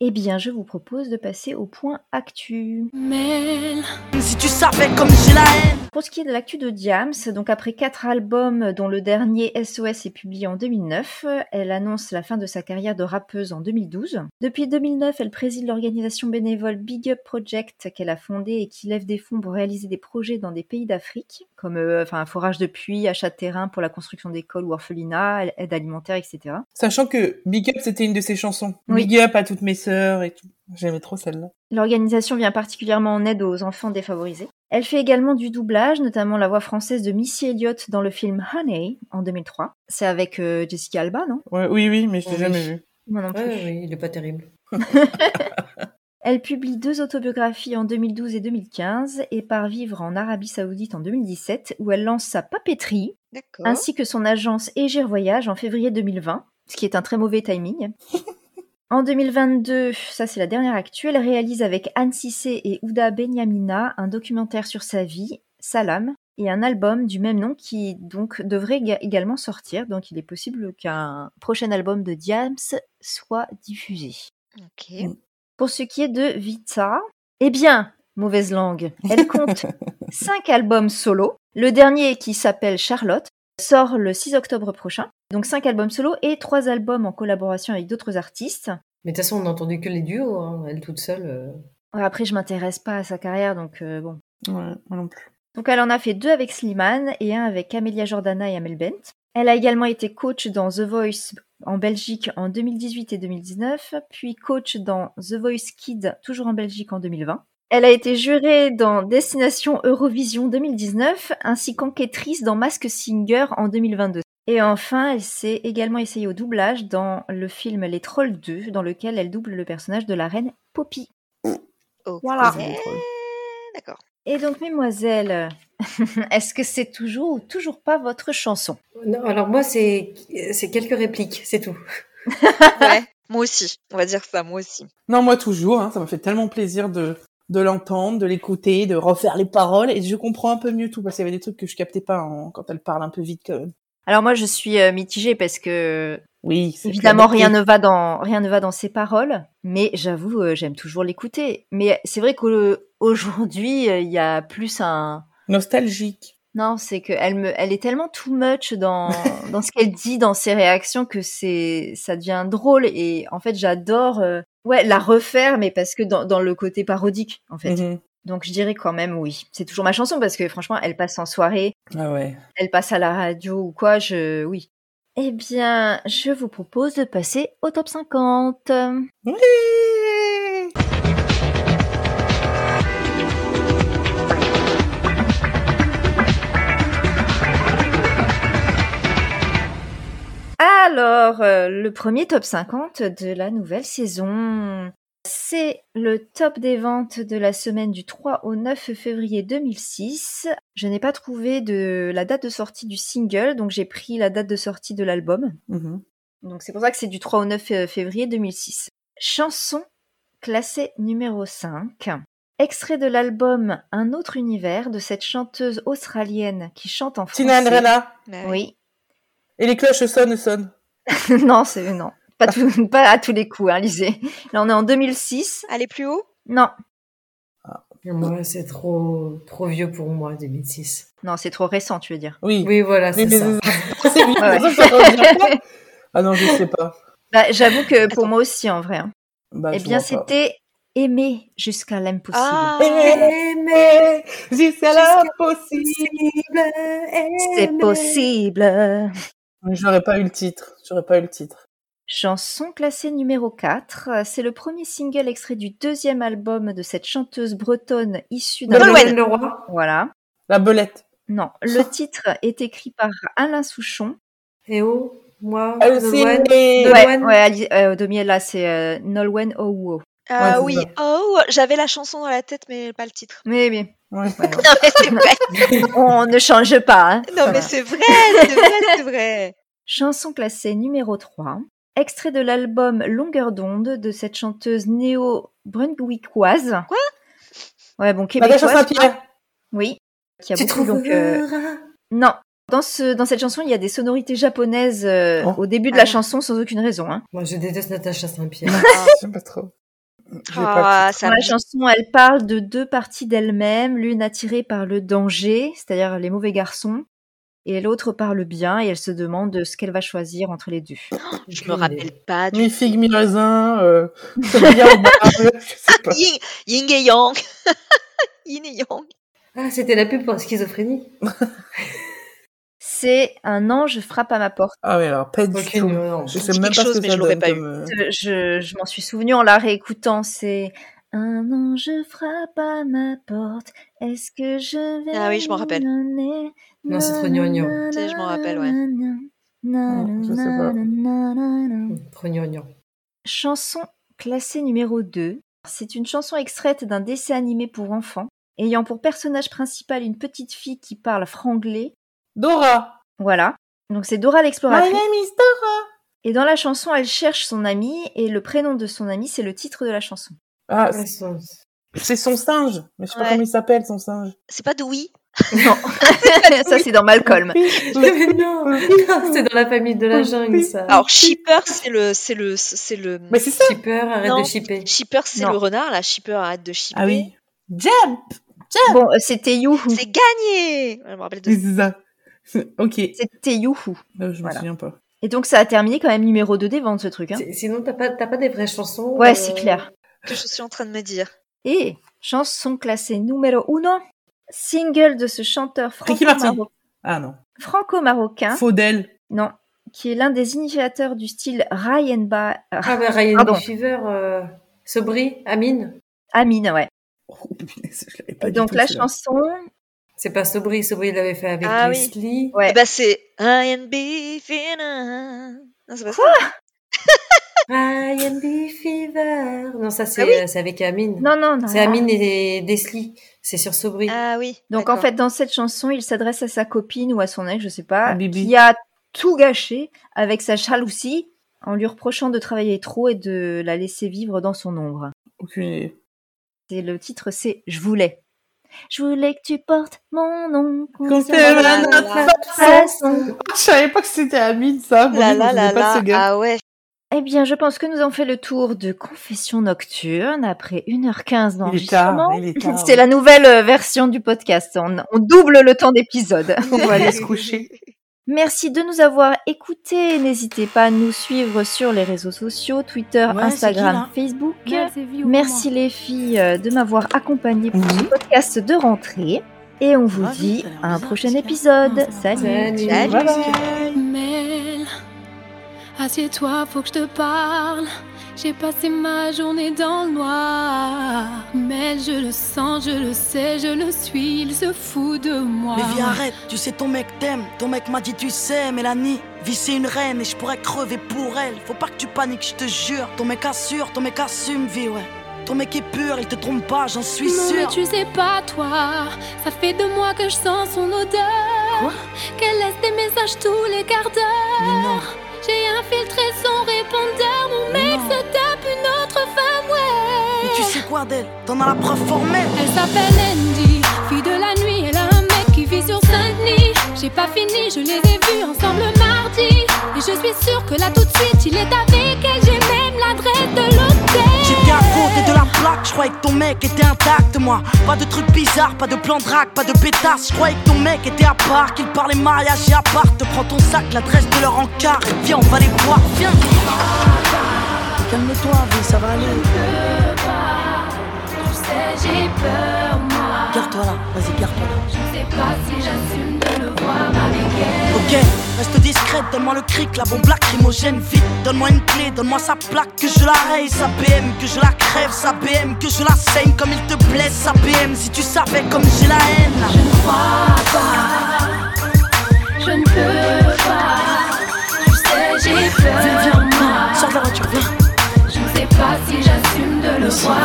[SPEAKER 1] Eh bien, je vous propose de passer au point actu.
[SPEAKER 6] Mel,
[SPEAKER 2] Si tu savais comme j'ai la haine.
[SPEAKER 1] Pour ce qui est de l'actu de Diams, donc après quatre albums dont le dernier SOS est publié en 2009, elle annonce la fin de sa carrière de rappeuse en 2012. Depuis 2009, elle préside l'organisation bénévole Big Up Project qu'elle a fondée et qui lève des fonds pour réaliser des projets dans des pays d'Afrique, comme euh, enfin, un forage de puits, achat de terrain pour la construction d'écoles ou orphelinats, aide alimentaire, etc.
[SPEAKER 5] Sachant que Big Up, c'était une de ses chansons.
[SPEAKER 1] Oui.
[SPEAKER 5] Big Up à toutes mes sœurs et tout. J'aimais trop celle-là.
[SPEAKER 1] L'organisation vient particulièrement en aide aux enfants défavorisés. Elle fait également du doublage, notamment la voix française de Missy Elliott dans le film Honey en 2003. C'est avec euh, Jessica Alba, non?
[SPEAKER 5] Ouais, oui, oui, mais je l'ai
[SPEAKER 3] Oui.
[SPEAKER 5] jamais vu.
[SPEAKER 1] Moi non plus.
[SPEAKER 3] Ouais, oui, il est pas terrible. [laughs] [laughs]
[SPEAKER 1] Elle publie deux autobiographies en 2012 et 2015 et part vivre en Arabie Saoudite en 2017 où elle lance sa papeterie ainsi que son agence Egir Voyage en février 2020, ce qui est un très mauvais timing. [laughs] En 2022, ça c'est la dernière actu, elle réalise avec Anne Cissé et Ouda Benyamina un documentaire sur sa vie, Salam, et un album du même nom qui donc devrait éga- également sortir. Donc il est possible qu'un prochain album de Diams soit diffusé. Pour ce qui est de Vita, eh bien, mauvaise langue, elle compte [laughs] cinq albums solo. Le dernier, qui s'appelle Charlotte, sort le 6 octobre prochain. Donc cinq albums solo et trois albums en collaboration avec d'autres artistes.
[SPEAKER 3] Mais de toute façon, on n'a entendu que les duos, hein. elle toute seule. euh.
[SPEAKER 1] Ouais, Après, je m'intéresse pas à sa carrière, donc euh, bon.
[SPEAKER 5] Ouais, moi non plus.
[SPEAKER 1] Donc elle en a fait deux avec Slimane et un avec Amelia Jordana et Amel Bent. Elle a également été coach dans The Voice en Belgique en 2018 et 2019, puis coach dans The Voice Kids toujours en Belgique en 2020. Elle a été jurée dans Destination Eurovision 2019 ainsi qu'enquêtrice dans Mask Singer en 2022. Et enfin, elle s'est également essayée au doublage dans le film Les Trolls 2, dans lequel elle double le personnage de la reine Poppy. Voilà.
[SPEAKER 4] D'accord.
[SPEAKER 1] Et donc, mesdemoiselles, [laughs] est-ce que c'est toujours ou toujours pas votre chanson?
[SPEAKER 3] Non, alors moi, c'est c'est quelques répliques, c'est tout. [laughs]
[SPEAKER 4] Ouais. Moi aussi. On va dire ça. Moi aussi.
[SPEAKER 5] Non, moi toujours, hein, ça m'a fait tellement plaisir de, de l'entendre, de l'écouter, de refaire les paroles, et je comprends un peu mieux tout, parce qu'il y avait des trucs que je captais pas hein, quand elle parle un peu vite quand même.
[SPEAKER 1] Alors moi, je suis euh, mitigée parce que
[SPEAKER 5] Oui, c'est
[SPEAKER 1] évidemment rien ne va dans rien ne va dans ses paroles, mais j'avoue, euh, j'aime toujours l'écouter. Mais c'est vrai qu'aujourd'hui, il y a plus un
[SPEAKER 5] Nostalgique.
[SPEAKER 1] non, c'est que elle me, elle est tellement too much dans [laughs] dans ce qu'elle dit, dans ses réactions que c'est ça devient drôle et en fait j'adore euh, ouais la refaire, mais parce que dans dans le côté parodique en fait.
[SPEAKER 5] Mhm.
[SPEAKER 1] Donc je dirais quand même oui. C'est toujours ma chanson parce que franchement, elle passe en soirée,
[SPEAKER 5] Ah ouais.
[SPEAKER 1] elle passe à la radio ou quoi, je oui. Eh bien, je vous propose de passer au top 50.
[SPEAKER 5] Oui
[SPEAKER 1] Alors, euh, le premier top 50 de la nouvelle saison, c'est le top des ventes de la semaine du 3 au 9 février 2006. Je n'ai pas trouvé de la date de sortie du single, donc j'ai pris la date de sortie de l'album.
[SPEAKER 5] Mhm.
[SPEAKER 1] Donc c'est pour ça que c'est du 3 au 9 février 2006. Chanson classée numéro 5. Extrait de l'album Un autre univers de cette chanteuse australienne qui chante en français.
[SPEAKER 5] Tina and Rena.
[SPEAKER 4] Bah
[SPEAKER 1] Oui.
[SPEAKER 5] Et les cloches sonnent, sonnent. [laughs]
[SPEAKER 1] non, c'est non. Pas, tout- pas à tous les coups, hein, lisez. Là, on est en 2006.
[SPEAKER 4] Aller plus haut
[SPEAKER 1] Non,
[SPEAKER 3] Moi, c'est trop, trop vieux pour moi, 2006.
[SPEAKER 1] non, c'est trop récent, tu veux dire.
[SPEAKER 5] Oui.
[SPEAKER 3] Oui, voilà, c'est ça. [laughs]
[SPEAKER 5] c'est
[SPEAKER 1] Ouais,
[SPEAKER 5] Ah non, je sais pas.
[SPEAKER 1] Bah, J'avoue que pour
[SPEAKER 4] Attends.
[SPEAKER 1] moi aussi, en vrai. hein.
[SPEAKER 5] Bah,
[SPEAKER 1] eh bien, c'était Aimer jusqu'à l'impossible.
[SPEAKER 4] Ah
[SPEAKER 5] Aimer jusqu'à l'impossible.
[SPEAKER 1] C'est possible.
[SPEAKER 5] J'aurais pas eu le titre. J'aurais pas eu le titre.
[SPEAKER 1] Chanson classée numéro 4. C'est le premier single extrait du deuxième album de cette chanteuse bretonne issue d'un...
[SPEAKER 3] Leroy.
[SPEAKER 1] Voilà.
[SPEAKER 5] La belette.
[SPEAKER 1] Non, le [laughs] titre est écrit par Alain Souchon.
[SPEAKER 3] Et oh, moi,
[SPEAKER 5] Elle aussi.
[SPEAKER 3] Nolwenn.
[SPEAKER 1] Ouais, ouais, euh, Domiel, là, c'est euh, Nolwenn Owo.
[SPEAKER 4] Ah
[SPEAKER 5] c'est
[SPEAKER 4] oui,
[SPEAKER 5] ça.
[SPEAKER 4] oh, j'avais la chanson dans la tête, mais pas le titre.
[SPEAKER 1] Mais, mais
[SPEAKER 5] Ouais.
[SPEAKER 1] ouais, [laughs]
[SPEAKER 4] Non, mais c'est vrai, [laughs]
[SPEAKER 1] on ne change pas. Hein.
[SPEAKER 4] non, mais c'est vrai, c'est vrai, c'est vrai.
[SPEAKER 1] Chanson classée numéro 3. Extrait de l'album Longueur d'onde de cette chanteuse néo-brunswickoise.
[SPEAKER 4] Quoi?
[SPEAKER 1] Ouais, bon,
[SPEAKER 5] Natacha
[SPEAKER 1] québécoise.
[SPEAKER 5] Saint-Pierre.
[SPEAKER 1] Oui. Qui a
[SPEAKER 3] Tu
[SPEAKER 1] beaucoup, donc, euh. Non. Dans, ce, dans cette chanson, il y a des sonorités japonaises euh,
[SPEAKER 5] Oh.
[SPEAKER 1] au début de
[SPEAKER 4] Ah
[SPEAKER 1] la chanson sans aucune raison. Hein.
[SPEAKER 3] Moi, je déteste Natacha Saint-Pierre. [laughs]
[SPEAKER 5] J'aime pas trop.
[SPEAKER 4] Ah, ça
[SPEAKER 1] la chanson, elle parle de deux parties d'elle-même, l'une attirée par le danger, c'est-à-dire les mauvais garçons, et l'autre par le bien, et elle se demande ce qu'elle va choisir entre les deux.
[SPEAKER 4] Je me rappelle pas du
[SPEAKER 5] Mi figue, mi raisin. Euh. [laughs]
[SPEAKER 4] Yin, yin et yang. [laughs] Yin et yang.
[SPEAKER 3] Ah, c'était la pub pour schizophrénie. [laughs]
[SPEAKER 1] C'est un ange frappe à ma porte.
[SPEAKER 5] Ah oui, alors pas du
[SPEAKER 3] Aucune,
[SPEAKER 5] tout.
[SPEAKER 3] non.
[SPEAKER 5] Je
[SPEAKER 4] Ça
[SPEAKER 5] sais même pas
[SPEAKER 4] chose,
[SPEAKER 5] ce que
[SPEAKER 4] mais
[SPEAKER 5] ça
[SPEAKER 4] je l'aurais
[SPEAKER 5] donne
[SPEAKER 4] pas
[SPEAKER 5] comme, euh,
[SPEAKER 1] Je, je, je m'en suis souvenu en la réécoutant. C'est un ange frappe à ma porte. Est-ce que je vais
[SPEAKER 4] Ah oui, je m'en rappelle.
[SPEAKER 3] Non, c'est trop gnangnan.
[SPEAKER 4] Tu sais, je m'en rappelle, ouais.
[SPEAKER 5] je sais pas.
[SPEAKER 3] Trop gnangnan.
[SPEAKER 1] Chanson classée numéro 2. C'est une chanson extraite d'un dessin animé pour enfants, ayant pour personnage principal une petite fille qui parle franglais.
[SPEAKER 5] Dora.
[SPEAKER 1] Voilà. Donc c'est Dora
[SPEAKER 5] My
[SPEAKER 1] l'exploratrice.
[SPEAKER 5] name is Dora.
[SPEAKER 1] Et dans la chanson, elle cherche son ami, et le prénom de son ami, c'est le titre de la chanson.
[SPEAKER 5] Ah,
[SPEAKER 3] son-
[SPEAKER 5] c'est son singe. Mais je sais pas comment il s'appelle, son singe.
[SPEAKER 4] C'est pas Dewey
[SPEAKER 1] Non, [laughs] [laughs] ça c'est dans Malcolm.
[SPEAKER 3] Mais [laughs] non, non, c'est dans la famille de la jungle, ça.
[SPEAKER 4] Alors, Shipper, c'est le, c'est le, c'est le.
[SPEAKER 5] Mais c'est ça.
[SPEAKER 3] Shipper, arrête
[SPEAKER 4] Non.
[SPEAKER 3] de shipper.
[SPEAKER 4] Shipper, c'est le renard, là. Shipper, arrête de shipper.
[SPEAKER 5] Ah oui. Jump.
[SPEAKER 1] Bon, euh, c'était Youhou.
[SPEAKER 4] C'est gagné Je me rappelle de
[SPEAKER 5] ça. [laughs] Ok.
[SPEAKER 1] C'était Youhou.
[SPEAKER 5] Euh, je me
[SPEAKER 1] Voilà.
[SPEAKER 5] souviens pas.
[SPEAKER 1] Et donc ça a terminé quand même numéro 2 des ventes, ce truc. Hein.
[SPEAKER 3] Sinon, t'as pas, t'as pas des vraies chansons
[SPEAKER 1] Ouais,
[SPEAKER 3] euh,
[SPEAKER 1] c'est clair.
[SPEAKER 4] que je suis en train de me dire.
[SPEAKER 1] Et chanson classée numéro 1, single de ce chanteur
[SPEAKER 5] Ricky Martin.
[SPEAKER 1] franco-maro-
[SPEAKER 5] Ah non.
[SPEAKER 1] franco-marocain,
[SPEAKER 5] Faudel.
[SPEAKER 1] non, qui est l'un des initiateurs du style Ryan Ba...
[SPEAKER 3] Ah, bah, Ryan. Fever, euh, Sobri, Amine.
[SPEAKER 1] Amine, ouais.
[SPEAKER 5] Oh, [laughs] je pas
[SPEAKER 1] Et donc la chanson,
[SPEAKER 3] C'est pas Sobri, Sobri il l'avait fait avec
[SPEAKER 4] Ah oui.
[SPEAKER 3] Leslie.
[SPEAKER 1] ouais.
[SPEAKER 4] Eh ben, c'est INB Fina. Non, c'est pas ça.
[SPEAKER 3] Ryan B. Fever. Non, ça c'est
[SPEAKER 4] Ah oui.
[SPEAKER 3] euh, c'est avec Amine.
[SPEAKER 1] non, non, non.
[SPEAKER 3] C'est Amine et Leslie. C'est sur Sobri.
[SPEAKER 4] Ah oui.
[SPEAKER 1] Donc en fait, dans cette chanson, il s'adresse à sa copine ou à son ex, je sais pas,
[SPEAKER 5] Bibi.
[SPEAKER 1] qui a tout gâché avec sa jalousie en lui reprochant de travailler trop et de la laisser vivre dans son ombre.
[SPEAKER 5] Aucune idée.
[SPEAKER 1] Et le titre, c'est Je voulais. Je voulais que tu portes mon nom.
[SPEAKER 5] Qu'on
[SPEAKER 1] s'aime notre façon.
[SPEAKER 5] Je savais pas que c'était Amine, ça.
[SPEAKER 4] Là,
[SPEAKER 5] je
[SPEAKER 4] là, là,
[SPEAKER 5] pas
[SPEAKER 4] là. Ah ouais.
[SPEAKER 1] Eh bien, je pense que nous avons fait le tour de Confession Nocturne après 1h15
[SPEAKER 5] Il est tard,
[SPEAKER 1] d'enregistrement. C'est la nouvelle euh, version du podcast. On, on double le temps d'épisode.
[SPEAKER 5] On va aller se [laughs] coucher.
[SPEAKER 1] Merci de nous avoir écoutés. N'hésitez pas à nous suivre sur les réseaux sociaux, Twitter,
[SPEAKER 2] Ouais,
[SPEAKER 1] Instagram, Facebook. Merci les filles euh, de m'avoir accompagnée pour ce podcast de rentrée. Et on vous
[SPEAKER 2] Ah
[SPEAKER 1] dit à un
[SPEAKER 2] bizarre,
[SPEAKER 1] prochain épisode.
[SPEAKER 2] Va.
[SPEAKER 1] Salut.
[SPEAKER 3] Salut.
[SPEAKER 4] Salut.
[SPEAKER 5] Bye bye.
[SPEAKER 6] comment Mel, assieds-toi, faut que je te parle. J'ai passé ma journée dans le noir. Mel, je le sens, je le sais, je le suis, il se fout de moi.
[SPEAKER 2] Mais viens arrête, tu sais ton mec t'aime, ton mec m'a dit tu sais Mélanie, vie c'est une reine et je pourrais crever pour elle. Faut pas que tu paniques, je te jure, ton mec assure, ton mec assume vie ouais. Ton mec est pur, il te trompe pas, j'en suis
[SPEAKER 6] non, mais tu sais pas, toi. Ça fait deux mois que je sens son odeur.
[SPEAKER 2] Quoi?
[SPEAKER 6] Qu'elle laisse des messages tous les quarts d'heure.
[SPEAKER 2] Mais non,
[SPEAKER 6] J'ai infiltré son répondeur. Mon mec
[SPEAKER 2] non.
[SPEAKER 6] se tape une autre femme, ouais.
[SPEAKER 2] mais tu sais quoi d'elle T'en as la preuve formelle.
[SPEAKER 6] Elle s'appelle Andy, fille de la nuit. Elle a un mec qui vit sur Saint-Denis. J'ai pas fini, je les ai vus ensemble mardi. Et je suis sûre que là tout de suite, il est avec elle. J'ai même l'adresse de l'hôtel.
[SPEAKER 2] Plaque, je croyais que ton mec était intact, moi. Pas de trucs bizarres, pas de plan de pas de pétasse. Je croyais que ton mec était à part, qu'il parlait mariage et à part. Te prends ton sac, l'adresse de leur encart. Viens, on va les voir, viens. Calme-toi, vie, ça va aller.
[SPEAKER 6] Tu sais, j'ai peur, moi.
[SPEAKER 2] Garde-toi là, vas-y, garde-toi là.
[SPEAKER 6] Je sais pas si j'assume
[SPEAKER 2] Ok, reste discrète, donne-moi le cric, la bombe lacrymogène, vite. Donne-moi une clé, donne-moi sa plaque, que je la raye, sa BM, que je la crève, sa BM, que je la saigne comme il te blesse, sa BM. Si tu savais comme j'ai la haine.
[SPEAKER 6] Je ne crois pas, je ne peux pas. Tu sais, j'ai peur,
[SPEAKER 2] Viens, viens,
[SPEAKER 6] moi.
[SPEAKER 2] sors de la voiture, viens.
[SPEAKER 6] Je ne sais pas si j'assume de le voir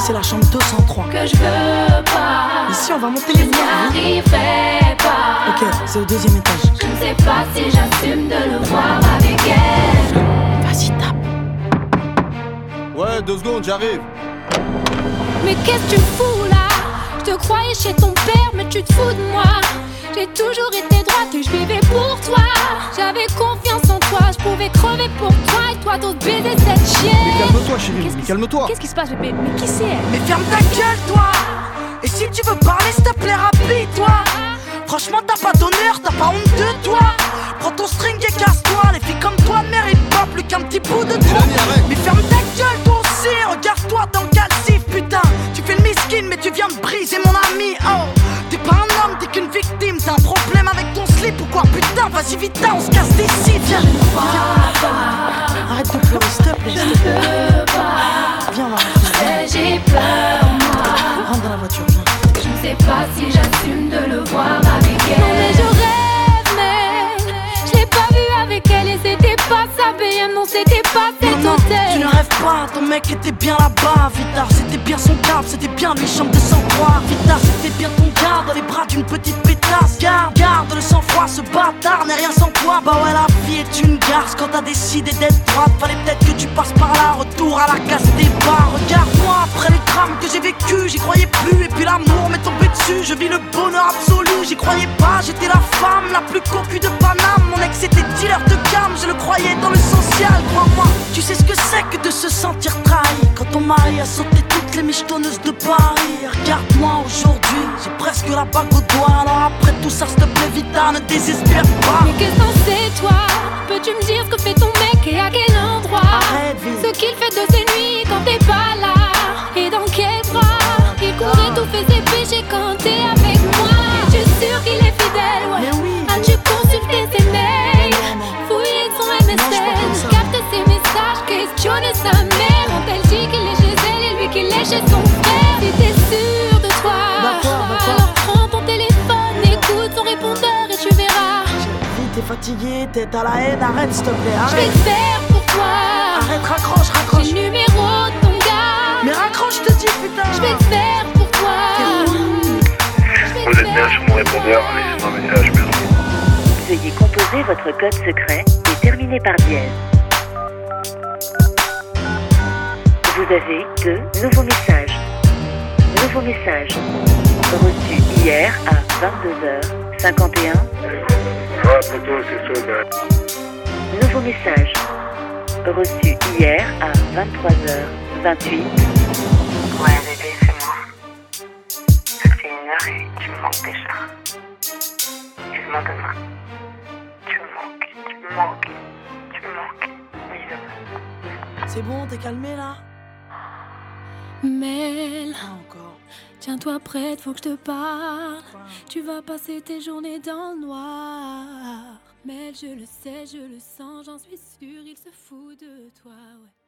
[SPEAKER 2] c'est la chambre 203.
[SPEAKER 6] que je veux pas.
[SPEAKER 2] Ici, on va monter les
[SPEAKER 6] arriverai pas.
[SPEAKER 2] Ok, c'est au deuxième étage.
[SPEAKER 6] Je ne sais pas si j'assume de le voir avec elle.
[SPEAKER 2] Vas-y, tape.
[SPEAKER 7] Ouais, deux secondes, j'arrive.
[SPEAKER 6] Mais qu'est-ce que tu fous là? Je te croyais chez ton père, mais tu te fous de moi. J'ai toujours été droite et je vivais pour toi. J'avais confiance en toi, je pouvais crever pour toi et toi d'autres baiser cette
[SPEAKER 7] Mais
[SPEAKER 6] chienne.
[SPEAKER 7] calme-toi, chérie, mais calme-toi.
[SPEAKER 6] Qu'est-ce qui se passe, bébé? Mais qui c'est elle?
[SPEAKER 2] Mais ferme ta gueule, toi. Et si tu veux parler, s'il te plaît, rapide-toi Franchement, t'as pas d'honneur, t'as pas honte de toi. Prends ton string et casse-toi. Les filles comme toi ne méritent pas plus qu'un petit bout de toi. Mais ferme ta gueule, toi aussi Regarde-toi dans le calcif, putain. Tu fais le miskin, mais tu viens de briser mon ami, oh. T'es pas un homme, t'es qu'une victime T'as un problème avec ton slip ou quoi Putain, vas-y vite, on se casse d'ici, viens Viens. Arrête de pleurer, s'il te plaît, s'il te plaît. Viens,
[SPEAKER 6] J'ai peur, moi.
[SPEAKER 2] Rentre dans la voiture, viens.
[SPEAKER 6] Je ne sais pas si j'assume de le voir avec elle. Non, mais je rêve, mais je l'ai pas vu avec elle et c'était pas sa BM, non, c'était pas cet
[SPEAKER 2] Non, non, tu
[SPEAKER 6] hôtel.
[SPEAKER 2] ne rêves pas, ton mec était bien là-bas Vita, c'était bien son cap, c'était bien lui, chambre de sang-froid Vita, c'était bien ton gars dans les bras d'une petite pétasse. Garde, garde le sang-froid, ce bâtard n'est rien sans toi. Bah ouais, la vie est une garce. Quand t'as décidé d'être droite Fallait peut-être que tu passes par là, retour à la case départ Regarde-moi, après les drames que j'ai vécu, j'y croyais plus Et puis l'amour m'est tombé dessus, je vis le bonheur absolu. J'y croyais pas, j'étais la femme la plus cocu de Paname. Mon ex était dealer de gamme, je le croyais dans le social. Crois-moi, tu sais ce que c'est que de se sentir trahi. Quand ton mari a sauté les michetonneuses de Paris. Regarde-moi aujourd'hui, j'ai presque la bague au doigt. Alors après tout ça, s'il te plaît, Vita, ne désespère pas.
[SPEAKER 6] Mais qu'est-ce que c'est toi? Peux-tu me dire ce que fait ton mec et à quel endroit?
[SPEAKER 2] Arrête.
[SPEAKER 6] Ce qu'il fait de ses nuits quand t'es pas là. Et dans quel bras? Il courait tout fait ses péchés quand t'es avec moi. Es-tu sûr qu'il est fidèle? Ouais.
[SPEAKER 2] Mais oui.
[SPEAKER 6] As-tu consulté ses mails. Fouillé son MSN
[SPEAKER 2] ça.
[SPEAKER 6] Capté ses messages, questionné sa chez son frère Si t'es sûr de toi. Alors prends ton téléphone, écoute son répondeur et tu verras.
[SPEAKER 2] Vie, t'es fatigué, t'es à la haine, arrête s'il te plaît,
[SPEAKER 6] Je vais le faire pour toi.
[SPEAKER 2] Arrête, raccroche,
[SPEAKER 6] J'ai
[SPEAKER 2] raccroche
[SPEAKER 6] le numéro de ton gars.
[SPEAKER 2] Mais raccroche, je te dis, putain.
[SPEAKER 6] Je vais le faire pour toi. Je vais
[SPEAKER 8] Vous êtes bien
[SPEAKER 6] faire
[SPEAKER 8] sur mon répondeur, laissez-moi un message, merci.
[SPEAKER 9] Veuillez composer votre code secret et terminer par dièse. Vous avez deux nouveaux messages. Nouveau message. Reçu hier à 22h51.
[SPEAKER 8] Ah, poto, c'est chaud, bah.
[SPEAKER 9] Nouveau message. Reçu hier à 23h28.
[SPEAKER 7] Ouais, bébé, c'est moi. Ça fait une heure et tu me manques déjà. Vivement demain. Tu me manques, tu me manques, tu me manques. Bisous.
[SPEAKER 2] C'est bon, t'es calmé là?
[SPEAKER 6] Mel, tiens-toi prête, faut que je te parle. Tu vas passer tes journées dans le noir. Mel, je le sais, je le sens, j'en suis sûre, il se fout de toi. Ouais.